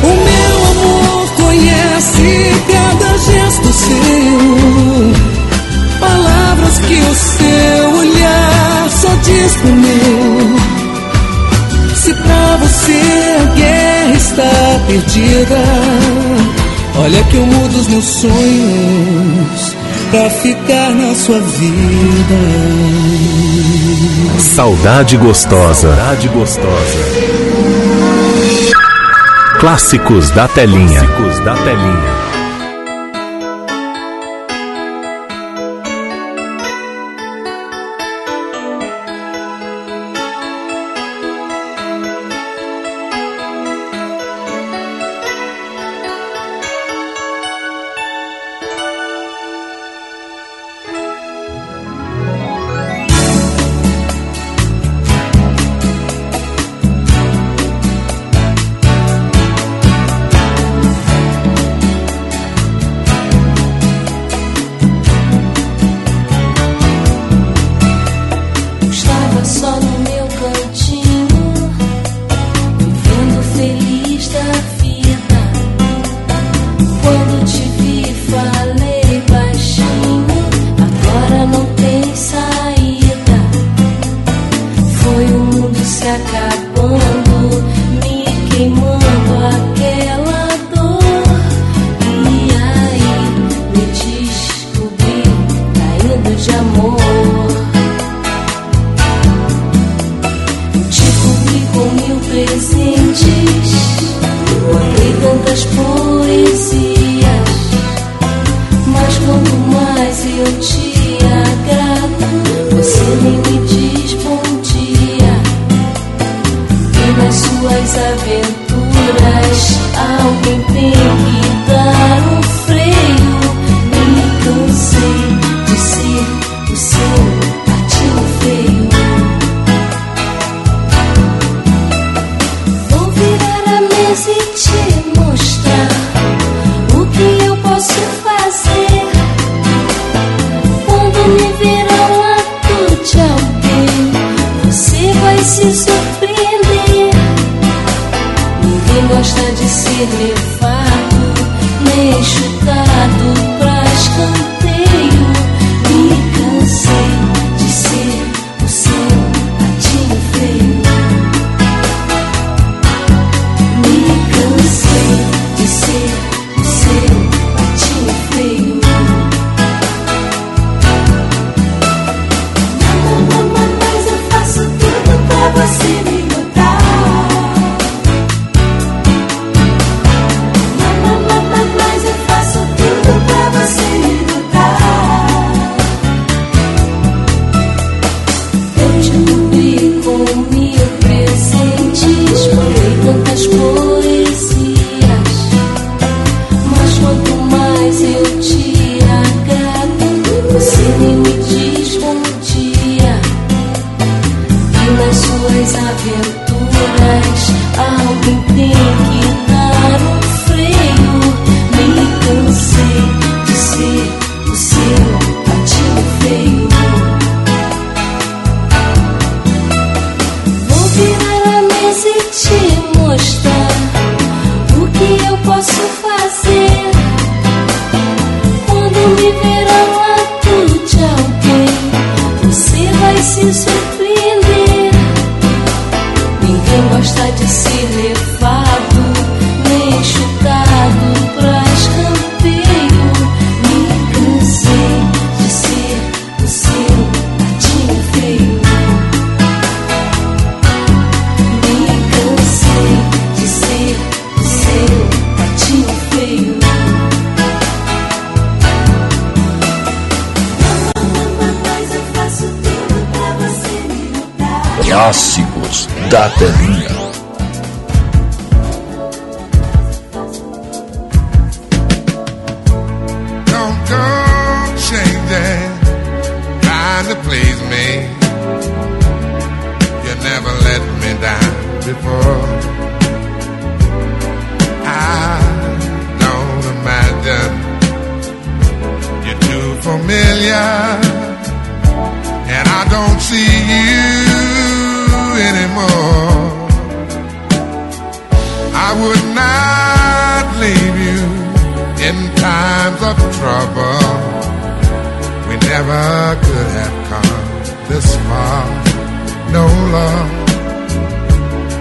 O meu amor conhece cada gesto seu. Palavras que o seu olhar só diz pro meu. Se pra você a guerra está perdida, olha que eu mudo os meus sonhos pra ficar na sua vida. Saudade gostosa. Saudade gostosa. Clássicos da telinha. Clássicos da telinha.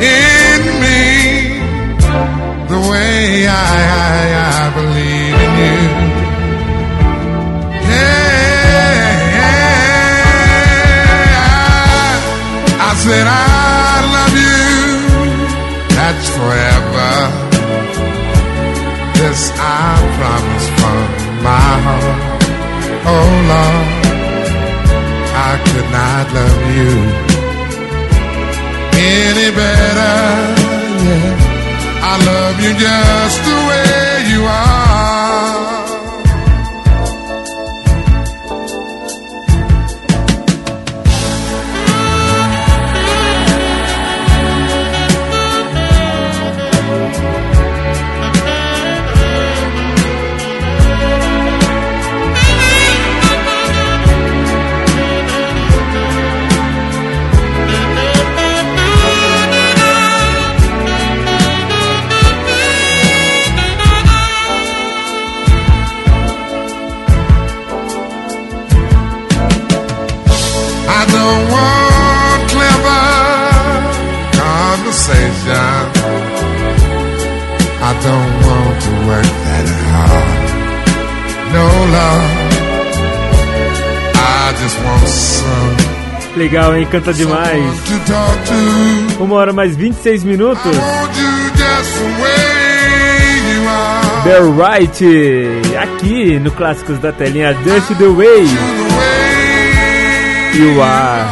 in me the way I, I, I believe in you? Yeah, I said I love you. That's forever. This I promise from my heart. Oh Lord, I could not love you any better. Yeah, I love you just the way you are. Legal, hein? Canta demais. Uma hora mais 26 minutos. The way you are. The Right, aqui no Clássicos da Telinha, Just the Way You Are.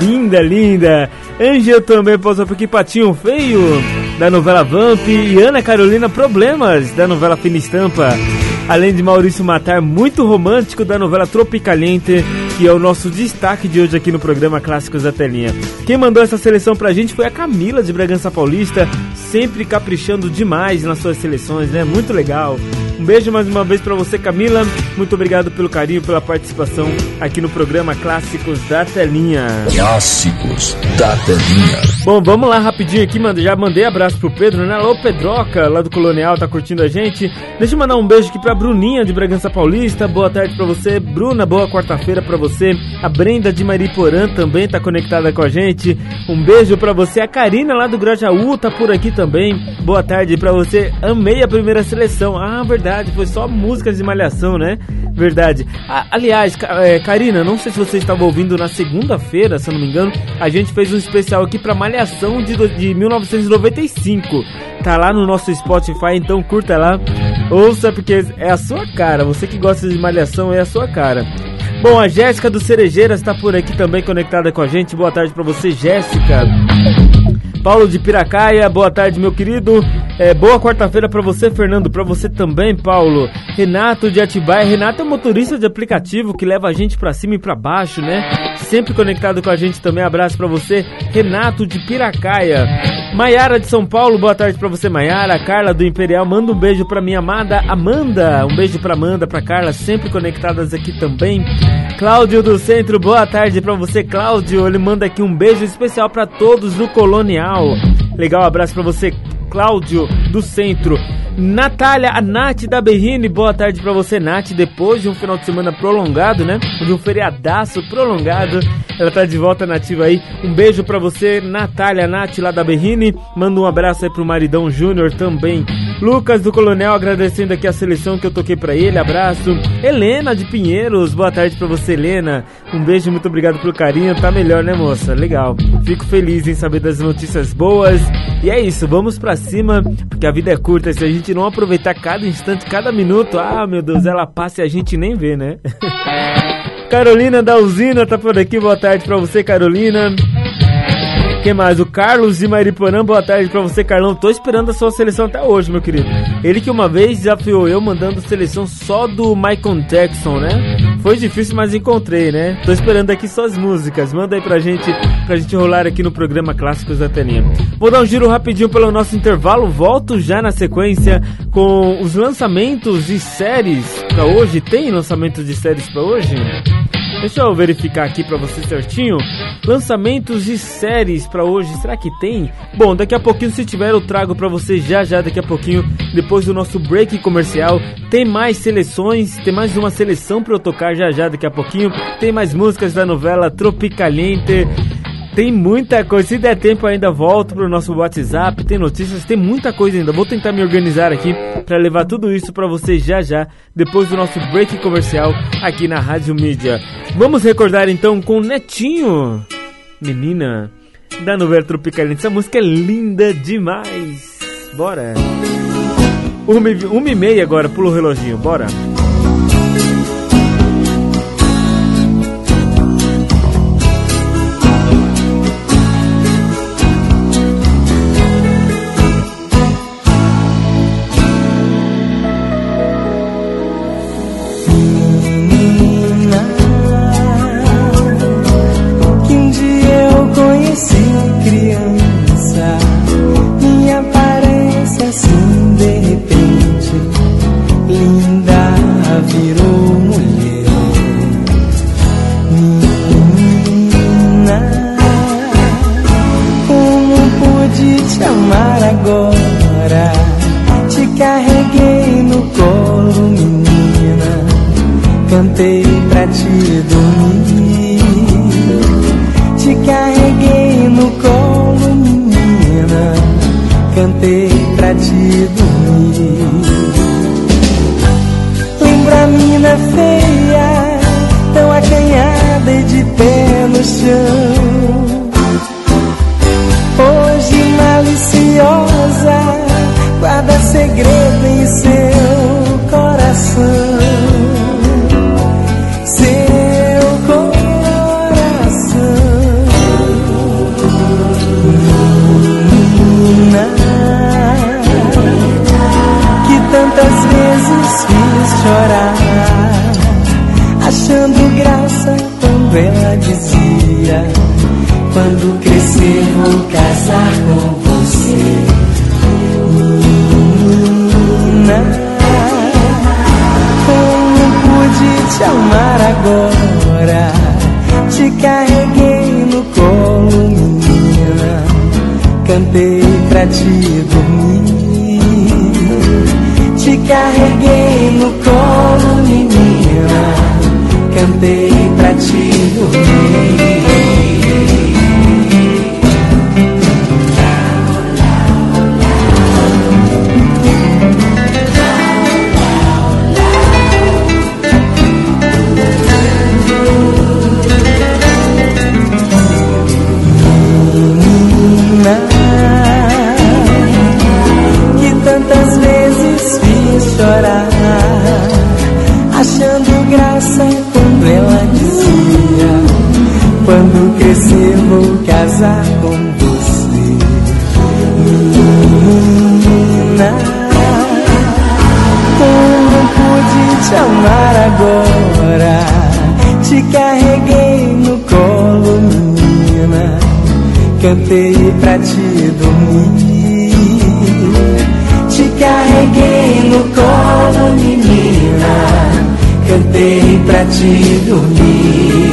Linda, linda. Angel também posou por aqui, Patinho Feio, da novela Vamp. E Ana Carolina Problemas, da novela Fina Estampa. Além de Maurício Matar, muito romântico, da novela Tropicaliente, que é o nosso destaque de hoje aqui no programa Clássicos da Telinha. Quem mandou essa seleção pra gente foi a Camila de Bragança Paulista, sempre caprichando demais nas suas seleções, né? Muito legal. Um beijo mais uma vez pra você, Camila. Muito obrigado pelo carinho, pela participação aqui no programa Clássicos da Telinha. Clássicos da Telinha. Bom, vamos lá rapidinho aqui, mano. Já mandei abraço pro Pedro, né? Alô, Pedroca, lá do Colonial, tá curtindo a gente. Deixa eu mandar um beijo aqui pra Bruninha de Bragança Paulista. Boa tarde pra você. Bruna, boa quarta-feira pra você. A Brenda de Mariporã também tá conectada com a gente. Um beijo pra você. A Karina lá do Grajaú tá por aqui também. Boa tarde pra você. Amei a primeira seleção. Ah, verdade. Foi só músicas de malhação, né? Verdade. Ah, aliás, é, Karina, não sei se você estava ouvindo na segunda-feira, se eu não me engano, a gente fez um especial aqui pra Malhação de, de 1995. Tá lá no nosso Spotify, então curta lá. Ouça, porque é a sua cara. Você que gosta de Malhação é a sua cara. Bom, a Jéssica do Cerejeiras está por aqui também conectada com a gente. Boa tarde pra você, Jéssica. Paulo de Piracaia, boa tarde, meu querido. É, boa quarta-feira pra você, Fernando. Pra você também, Paulo. Renato de Atibaia. Renato é um motorista de aplicativo que leva a gente pra cima e pra baixo, né? Sempre conectado com a gente também. Abraço pra você, Renato de Piracaia. Maiara de São Paulo, boa tarde pra você, Maiara. Carla do Imperial, manda um beijo pra minha amada Amanda. Um beijo pra Amanda, pra Carla, sempre conectadas aqui também. Cláudio do Centro, boa tarde pra você, Cláudio. Ele manda aqui um beijo especial pra todos do Colonial. Legal, abraço pra você, Cláudio do Centro. Natália, a Nath da Berrine, boa tarde pra você, Nath. Depois de um final de semana prolongado, né? De um feriadaço prolongado, ela tá de volta nativa aí. Um beijo pra você, Natália, Nath lá da Berrine. Manda um abraço aí pro Maridão Júnior também. Lucas do Coronel agradecendo aqui a seleção que eu toquei pra ele, abraço. Helena de Pinheiros, boa tarde pra você, Helena. Um beijo, muito obrigado pelo carinho. Tá melhor, né, moça? Legal. Fico feliz em saber das notícias boas. E é isso, vamos pra cima, porque a vida é curta. Se a gente não aproveitar cada instante, cada minuto, ah, meu Deus, ela passa e a gente nem vê, né? [laughs] Carolina da Usina tá por aqui, boa tarde pra você, Carolina. Quem mais? O Carlos de Mariporã, boa tarde pra você, Carlão. Tô esperando a sua seleção até hoje, meu querido. Ele que uma vez desafiou eu mandando seleção só do Michael Jackson, né? Foi difícil, mas encontrei, né? Tô esperando aqui suas músicas. Manda aí pra gente, pra gente rolar aqui no programa Clássicos da Telinha. Vou dar um giro rapidinho pelo nosso intervalo. Volto já na sequência com os lançamentos de séries pra hoje. Tem lançamentos de séries pra hoje? Deixa eu verificar aqui pra você certinho. Lançamentos de séries pra hoje, será que tem? Bom, daqui a pouquinho, se tiver, eu trago pra você já já, daqui a pouquinho, depois do nosso break comercial. Tem mais seleções, tem mais uma seleção pra eu tocar já já, daqui a pouquinho. Tem mais músicas da novela Tropicaliente. Tem muita coisa, se der tempo ainda volto pro nosso WhatsApp, tem notícias, tem muita coisa ainda. Vou tentar me organizar aqui para levar tudo isso para vocês já já, depois do nosso break comercial aqui na Rádio Mídia. Vamos recordar então com o Netinho, menina da novela Tropicalente. Essa música é linda demais. Bora! Uma, e- uma e meia agora, pula o reloginho, bora. Te dormir.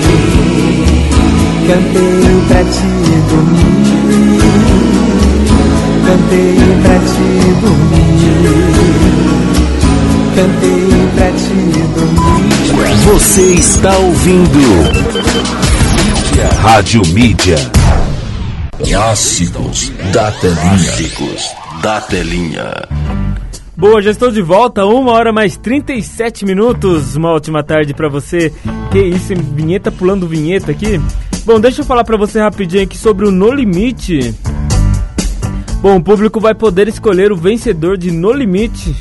Cantei pra te dormir. Cantei pra te dormir. Cantei pra te dormir. Você está ouvindo Mídia. Rádio Mídia. Clássicos da telinha. Clássicos da telinha. Boa, já estou de volta, uma hora mais 37 minutos. Uma ótima tarde pra você. Que isso, hein? vinheta pulando vinheta aqui. Bom, deixa eu falar pra você rapidinho aqui sobre o No Limite. Bom, o público vai poder escolher o vencedor de No Limite.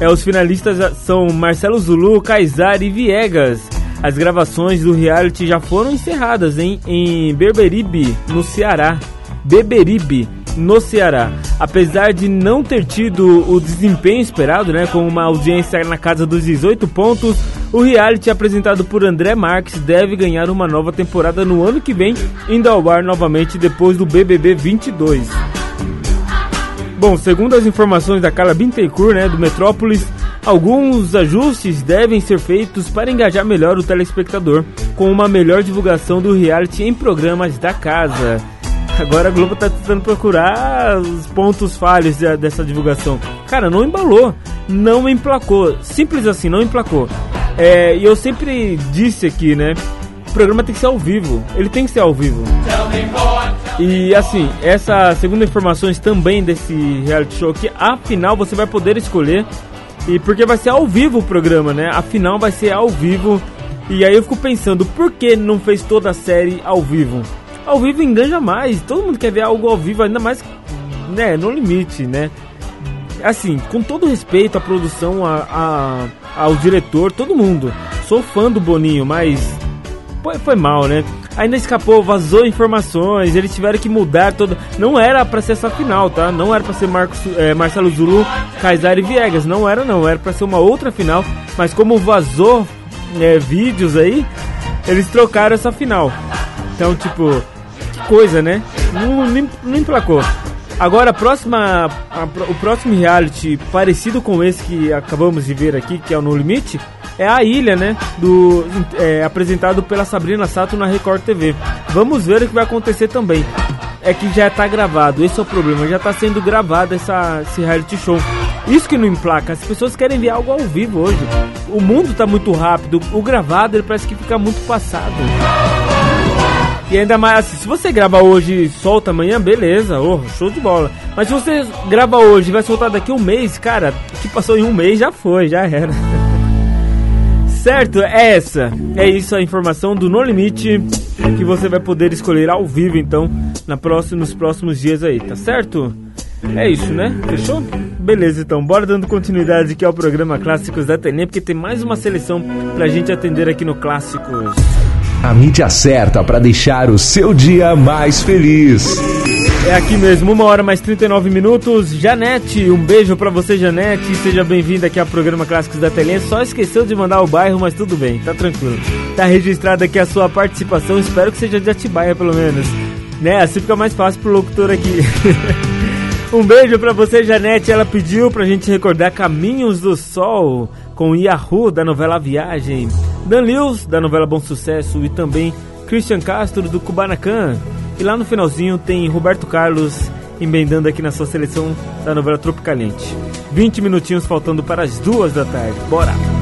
É, os finalistas são Marcelo Zulu, Kaysar e Viegas. As gravações do reality já foram encerradas em, em Beberibe, no Ceará. Beberibe, no Ceará. Apesar de não ter tido o desempenho esperado, né, com uma audiência na casa dos 18 pontos, o reality apresentado por André Marques deve ganhar uma nova temporada no ano que vem, indo ao ar novamente depois do BBB 22. Bom, segundo as informações da Carla Bintencourt, né, do Metrópolis, alguns ajustes devem ser feitos para engajar melhor o telespectador, com uma melhor divulgação do reality em programas da casa. Agora a Globo tá tentando procurar os pontos falhos de- dessa divulgação. Cara, não embalou, não emplacou, simples assim, não emplacou. É, e eu sempre disse aqui, né, o programa tem que ser ao vivo, ele tem que ser ao vivo. E assim, essa segundo informações também desse reality show aqui, afinal você vai poder escolher e porque vai ser ao vivo o programa, né? Afinal vai ser ao vivo. E aí eu fico pensando, por que não fez toda a série ao vivo? Ao vivo enganja mais, todo mundo quer ver algo ao vivo, ainda mais, né, no limite, né? assim, com todo respeito à produção, a, a- ao diretor, todo mundo. Sou fã do Boninho, mas foi, foi mal, né? Ainda escapou, vazou informações, eles tiveram que mudar todo. Não era pra ser essa final, tá? Não era pra ser Marcos, é, Marcelo Zulu, Kaysar e Viegas. Não era, não. Era pra ser uma outra final. Mas como vazou é, vídeos aí, eles trocaram essa final. Então, tipo, coisa, né? Não, emplacou. Agora, a próxima, a o próximo reality parecido com esse que acabamos de ver aqui, que é o No Limite, é a Ilha, né? Do, é, apresentado pela Sabrina Sato na Record TV. Vamos ver o que vai acontecer também. É que já tá gravado, esse é o problema, já tá sendo gravado essa, esse reality show. Isso que não emplaca, as pessoas querem ver algo ao vivo hoje. O mundo tá muito rápido, o gravado ele parece que fica muito passado. E ainda mais assim, se você grava hoje e solta amanhã, beleza, oh, show de bola. Mas se você grava hoje e vai soltar daqui um mês, cara, o que passou em um mês já foi, já era. [laughs] certo? É essa. É isso a informação do No Limite que você vai poder escolher ao vivo então na próxima, nos próximos dias aí, tá certo? É isso, né? Fechou? Beleza, então, bora dando continuidade aqui ao programa Clássicos da TNE, porque tem mais uma seleção pra gente atender aqui no Clássicos. A mídia certa para deixar o seu dia mais feliz. É aqui mesmo, uma hora mais 39 minutos. Janete, um beijo pra você, Janete. Seja bem-vinda aqui ao programa Clássicos da Telê. Só esqueceu de mandar o bairro, mas tudo bem, tá tranquilo. Tá registrada aqui a sua participação. Espero que seja de Atibaia, pelo menos. Né? Assim fica mais fácil pro locutor aqui. [laughs] um beijo pra você, Janete. Ela pediu pra gente recordar Caminhos do Sol com Yahoo da novela Viagem. Dan Lewis da novela Bom Sucesso e também Christian Castro do Kubanacan. E lá no finalzinho tem Roberto Carlos emendando aqui na sua seleção da novela Tropicalente. 20 minutinhos faltando para as duas da tarde. Bora!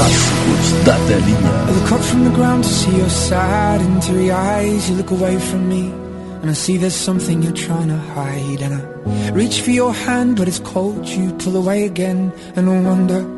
I look up from the ground to see your sad and teary eyes. You look away from me, and I see there's something you're trying to hide. And I reach for your hand, but it's cold. You pull away again, and I wonder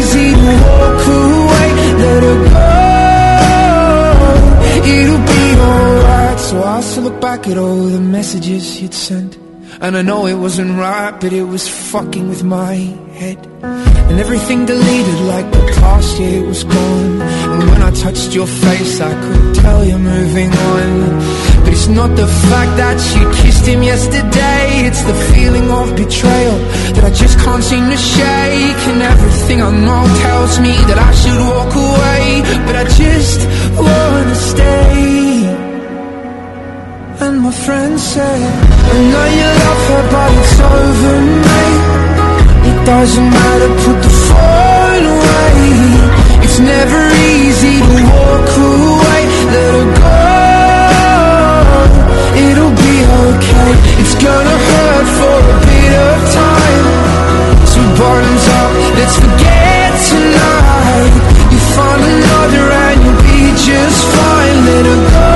back at all the messages you'd sent. And I know it wasn't right, but it was fucking with my head. And everything deleted like the past year was gone. And when I touched your face, I could tell you're moving on. But it's not the fact that you kissed him yesterday, it's the feeling of betrayal that I just can't seem to shake. And everything I know tells me that I should walk away, but I just wanna stay. And my friend said, I know you love her, but it's over, mate. It doesn't matter, put the phone away. It's never easy to walk away. Let her go. It'll be okay. It's gonna hurt for a bit of time. So bottoms up, let's forget tonight. You find another and you'll be just fine. Let her go.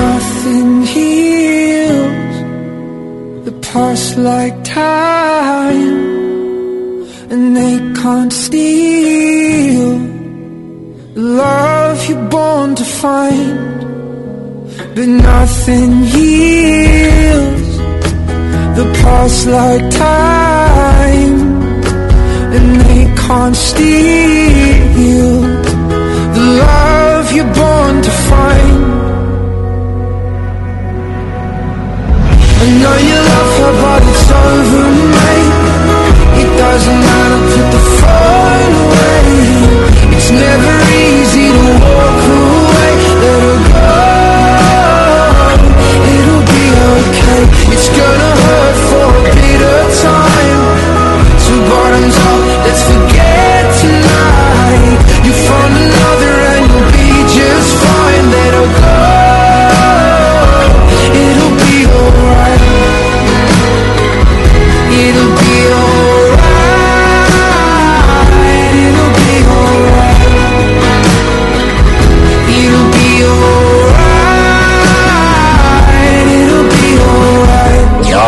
Nothing heals the past like time, and they can't steal love find. But nothing heals the past like time, and they can't steal the love you're born to find. I know you love her, but it's over, mate. It doesn't matter, put the phone away. It's never easy to walk away. It's gonna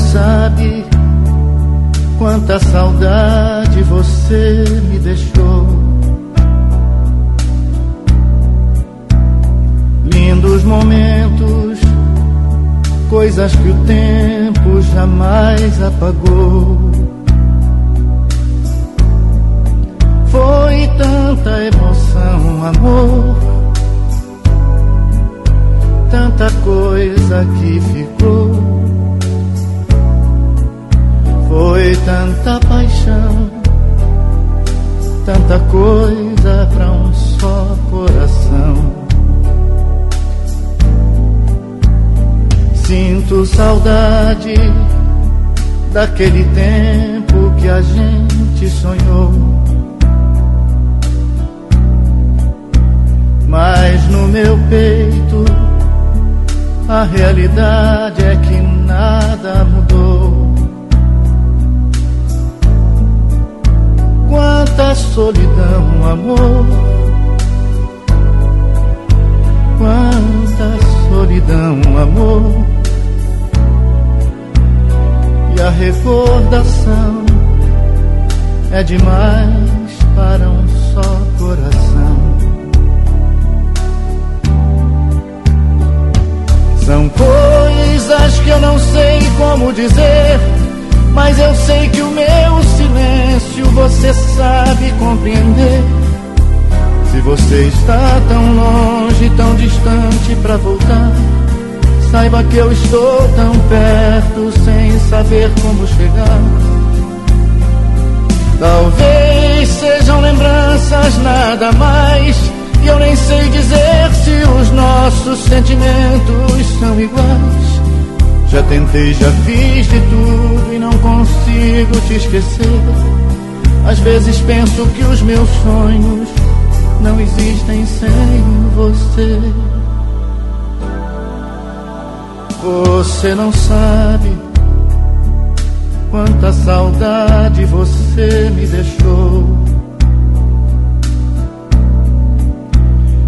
Sabe quanta saudade você me deixou. Lindos momentos, coisas que o tempo jamais apagou. Foi tanta emoção, amor, tanta coisa que ficou. Foi tanta paixão, tanta coisa pra um só coração. Sinto saudade daquele tempo que a gente sonhou. Mas no meu peito a realidade é que nada mudou. Quanta solidão, amor. Quanta solidão, amor. E a recordação é demais para um só coração. São coisas que eu não sei como dizer, mas eu sei que o meu silêncio você sabe compreender. Se você está tão longe, tão distante para voltar, saiba que eu estou tão perto sem saber como chegar. Talvez sejam lembranças nada mais, e eu nem sei dizer se os nossos sentimentos são iguais. Já tentei, já fiz de tudo e não consigo te esquecer. Às vezes penso que os meus sonhos não existem sem você. Você não sabe quanta saudade você me deixou.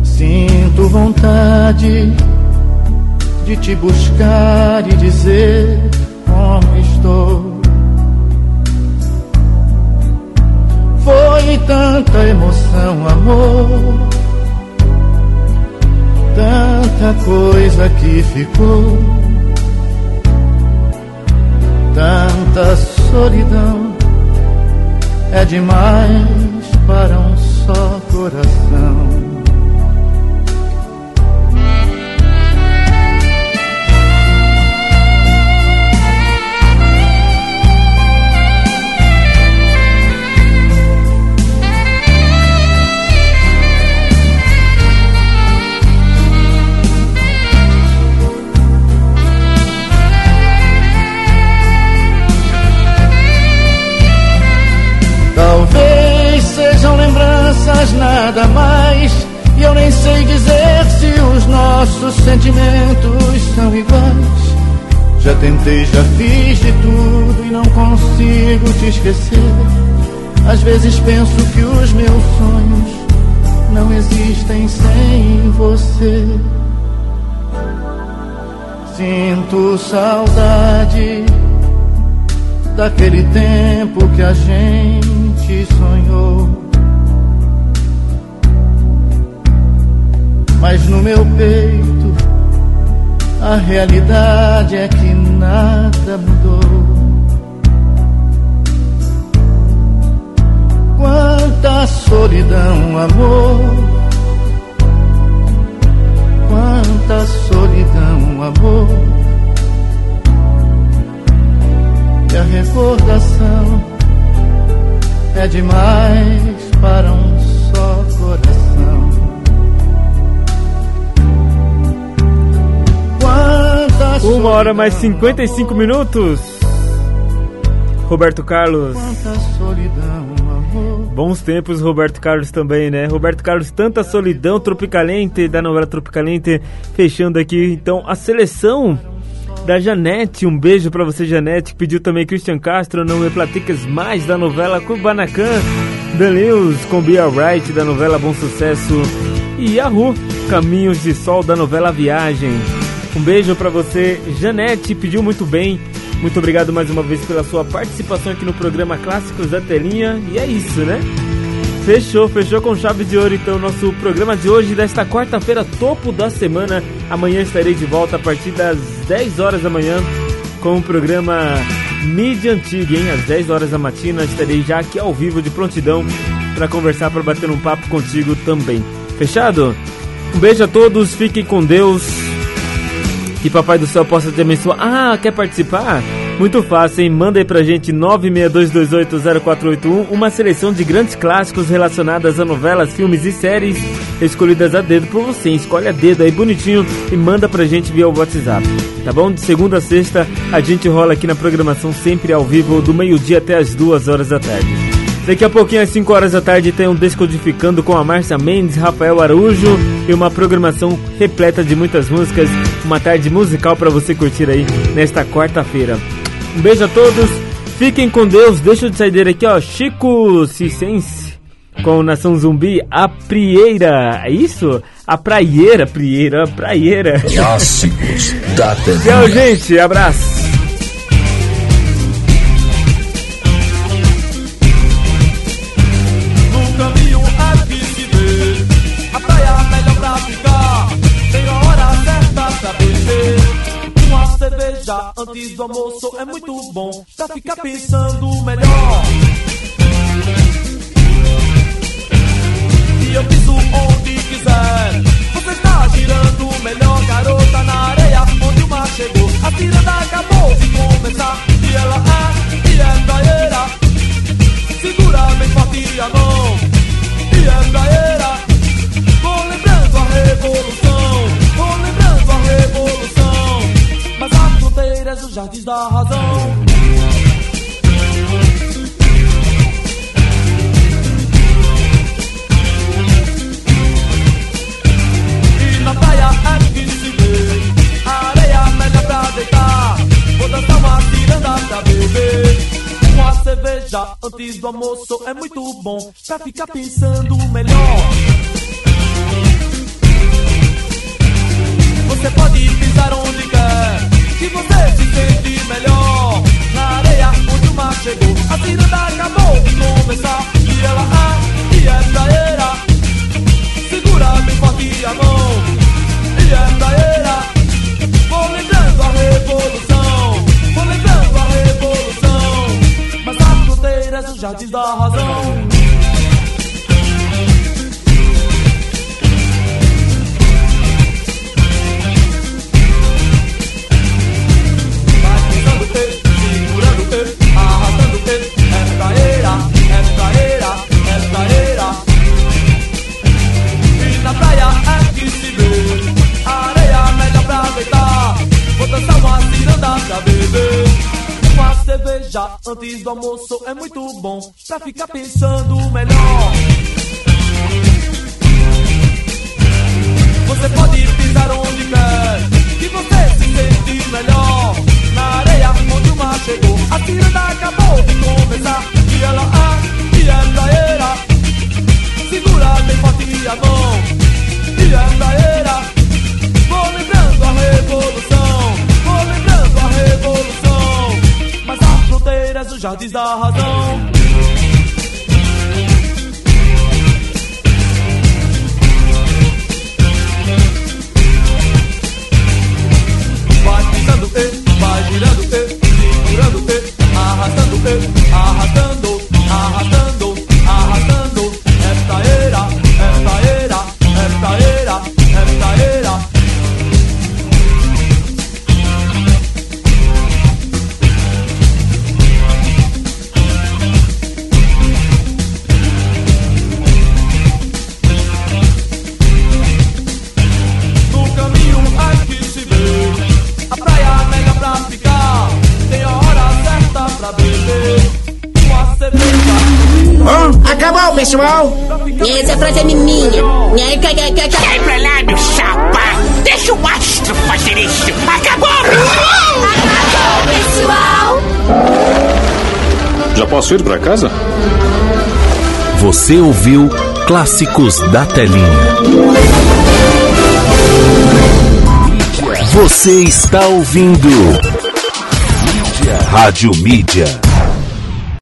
Sinto vontade de te buscar e dizer como estou. Foi tanta emoção, amor, tanta coisa que ficou, tanta solidão, é demais para um só coração. Nossos sentimentos são iguais. Já tentei, já fiz de tudo e não consigo te esquecer. Às vezes penso que os meus sonhos não existem sem você. Sinto saudade daquele tempo que a gente sonhou. Mas no meu peito a realidade é que nada mudou. Quanta solidão, amor. Quanta solidão, amor. E a recordação é demais para um Uma hora mais 55 minutos. Roberto Carlos. Bons tempos, Roberto Carlos também, né? Roberto Carlos, tanta solidão, Tropicalente, da novela Tropicalente, fechando aqui. Então, a seleção da Janete, um beijo pra você, Janete, que pediu também Christian Castro, não me platicas mais, da novela Kubanacan, The News com Be Alright, da novela Bom Sucesso, e Yahoo, Caminhos de Sol, da novela Viagem. Um beijo pra você, Janete, pediu muito bem. Muito obrigado mais uma vez pela sua participação aqui no programa Clássicos da Telinha. E é isso, né? Fechou, fechou com chave de ouro então nosso programa de hoje, desta quarta-feira, topo da semana. Amanhã estarei de volta a partir das 10 horas da manhã com o programa Mídia Antiga, hein? Às 10 horas da matina estarei já aqui ao vivo de prontidão para conversar, para bater um papo contigo também. Fechado? Um beijo a todos, fiquem com Deus. Que Papai do Céu possa te abençoar. Ah, quer participar? Muito fácil, hein? Manda aí pra gente 962280481 uma seleção de grandes clássicos relacionadas a novelas, filmes e séries escolhidas a dedo por você. Escolhe a dedo aí bonitinho e manda pra gente via o WhatsApp. Tá bom? De segunda a sexta a gente rola aqui na programação sempre ao vivo do meio-dia até as duas horas da tarde. Daqui a pouquinho, às 5 horas da tarde, tem um Descodificando com a Márcia Mendes, Rafael Araújo e uma programação repleta de muitas músicas. Uma tarde musical para você curtir aí nesta quarta-feira. Um beijo a todos, fiquem com Deus. Deixa eu de sair aqui, ó. Chico Cicense com Nação Zumbi, a Prieira. É isso? A Praieira, Prieira, a Praieira. Clássicos da Tchau, gente. Abraço. Antes do almoço é muito bom pra ficar pensando melhor. E eu piso almoço é muito bom pra ficar pensando Você ouviu Clássicos da Telinha. Você está ouvindo Rádio Mídia.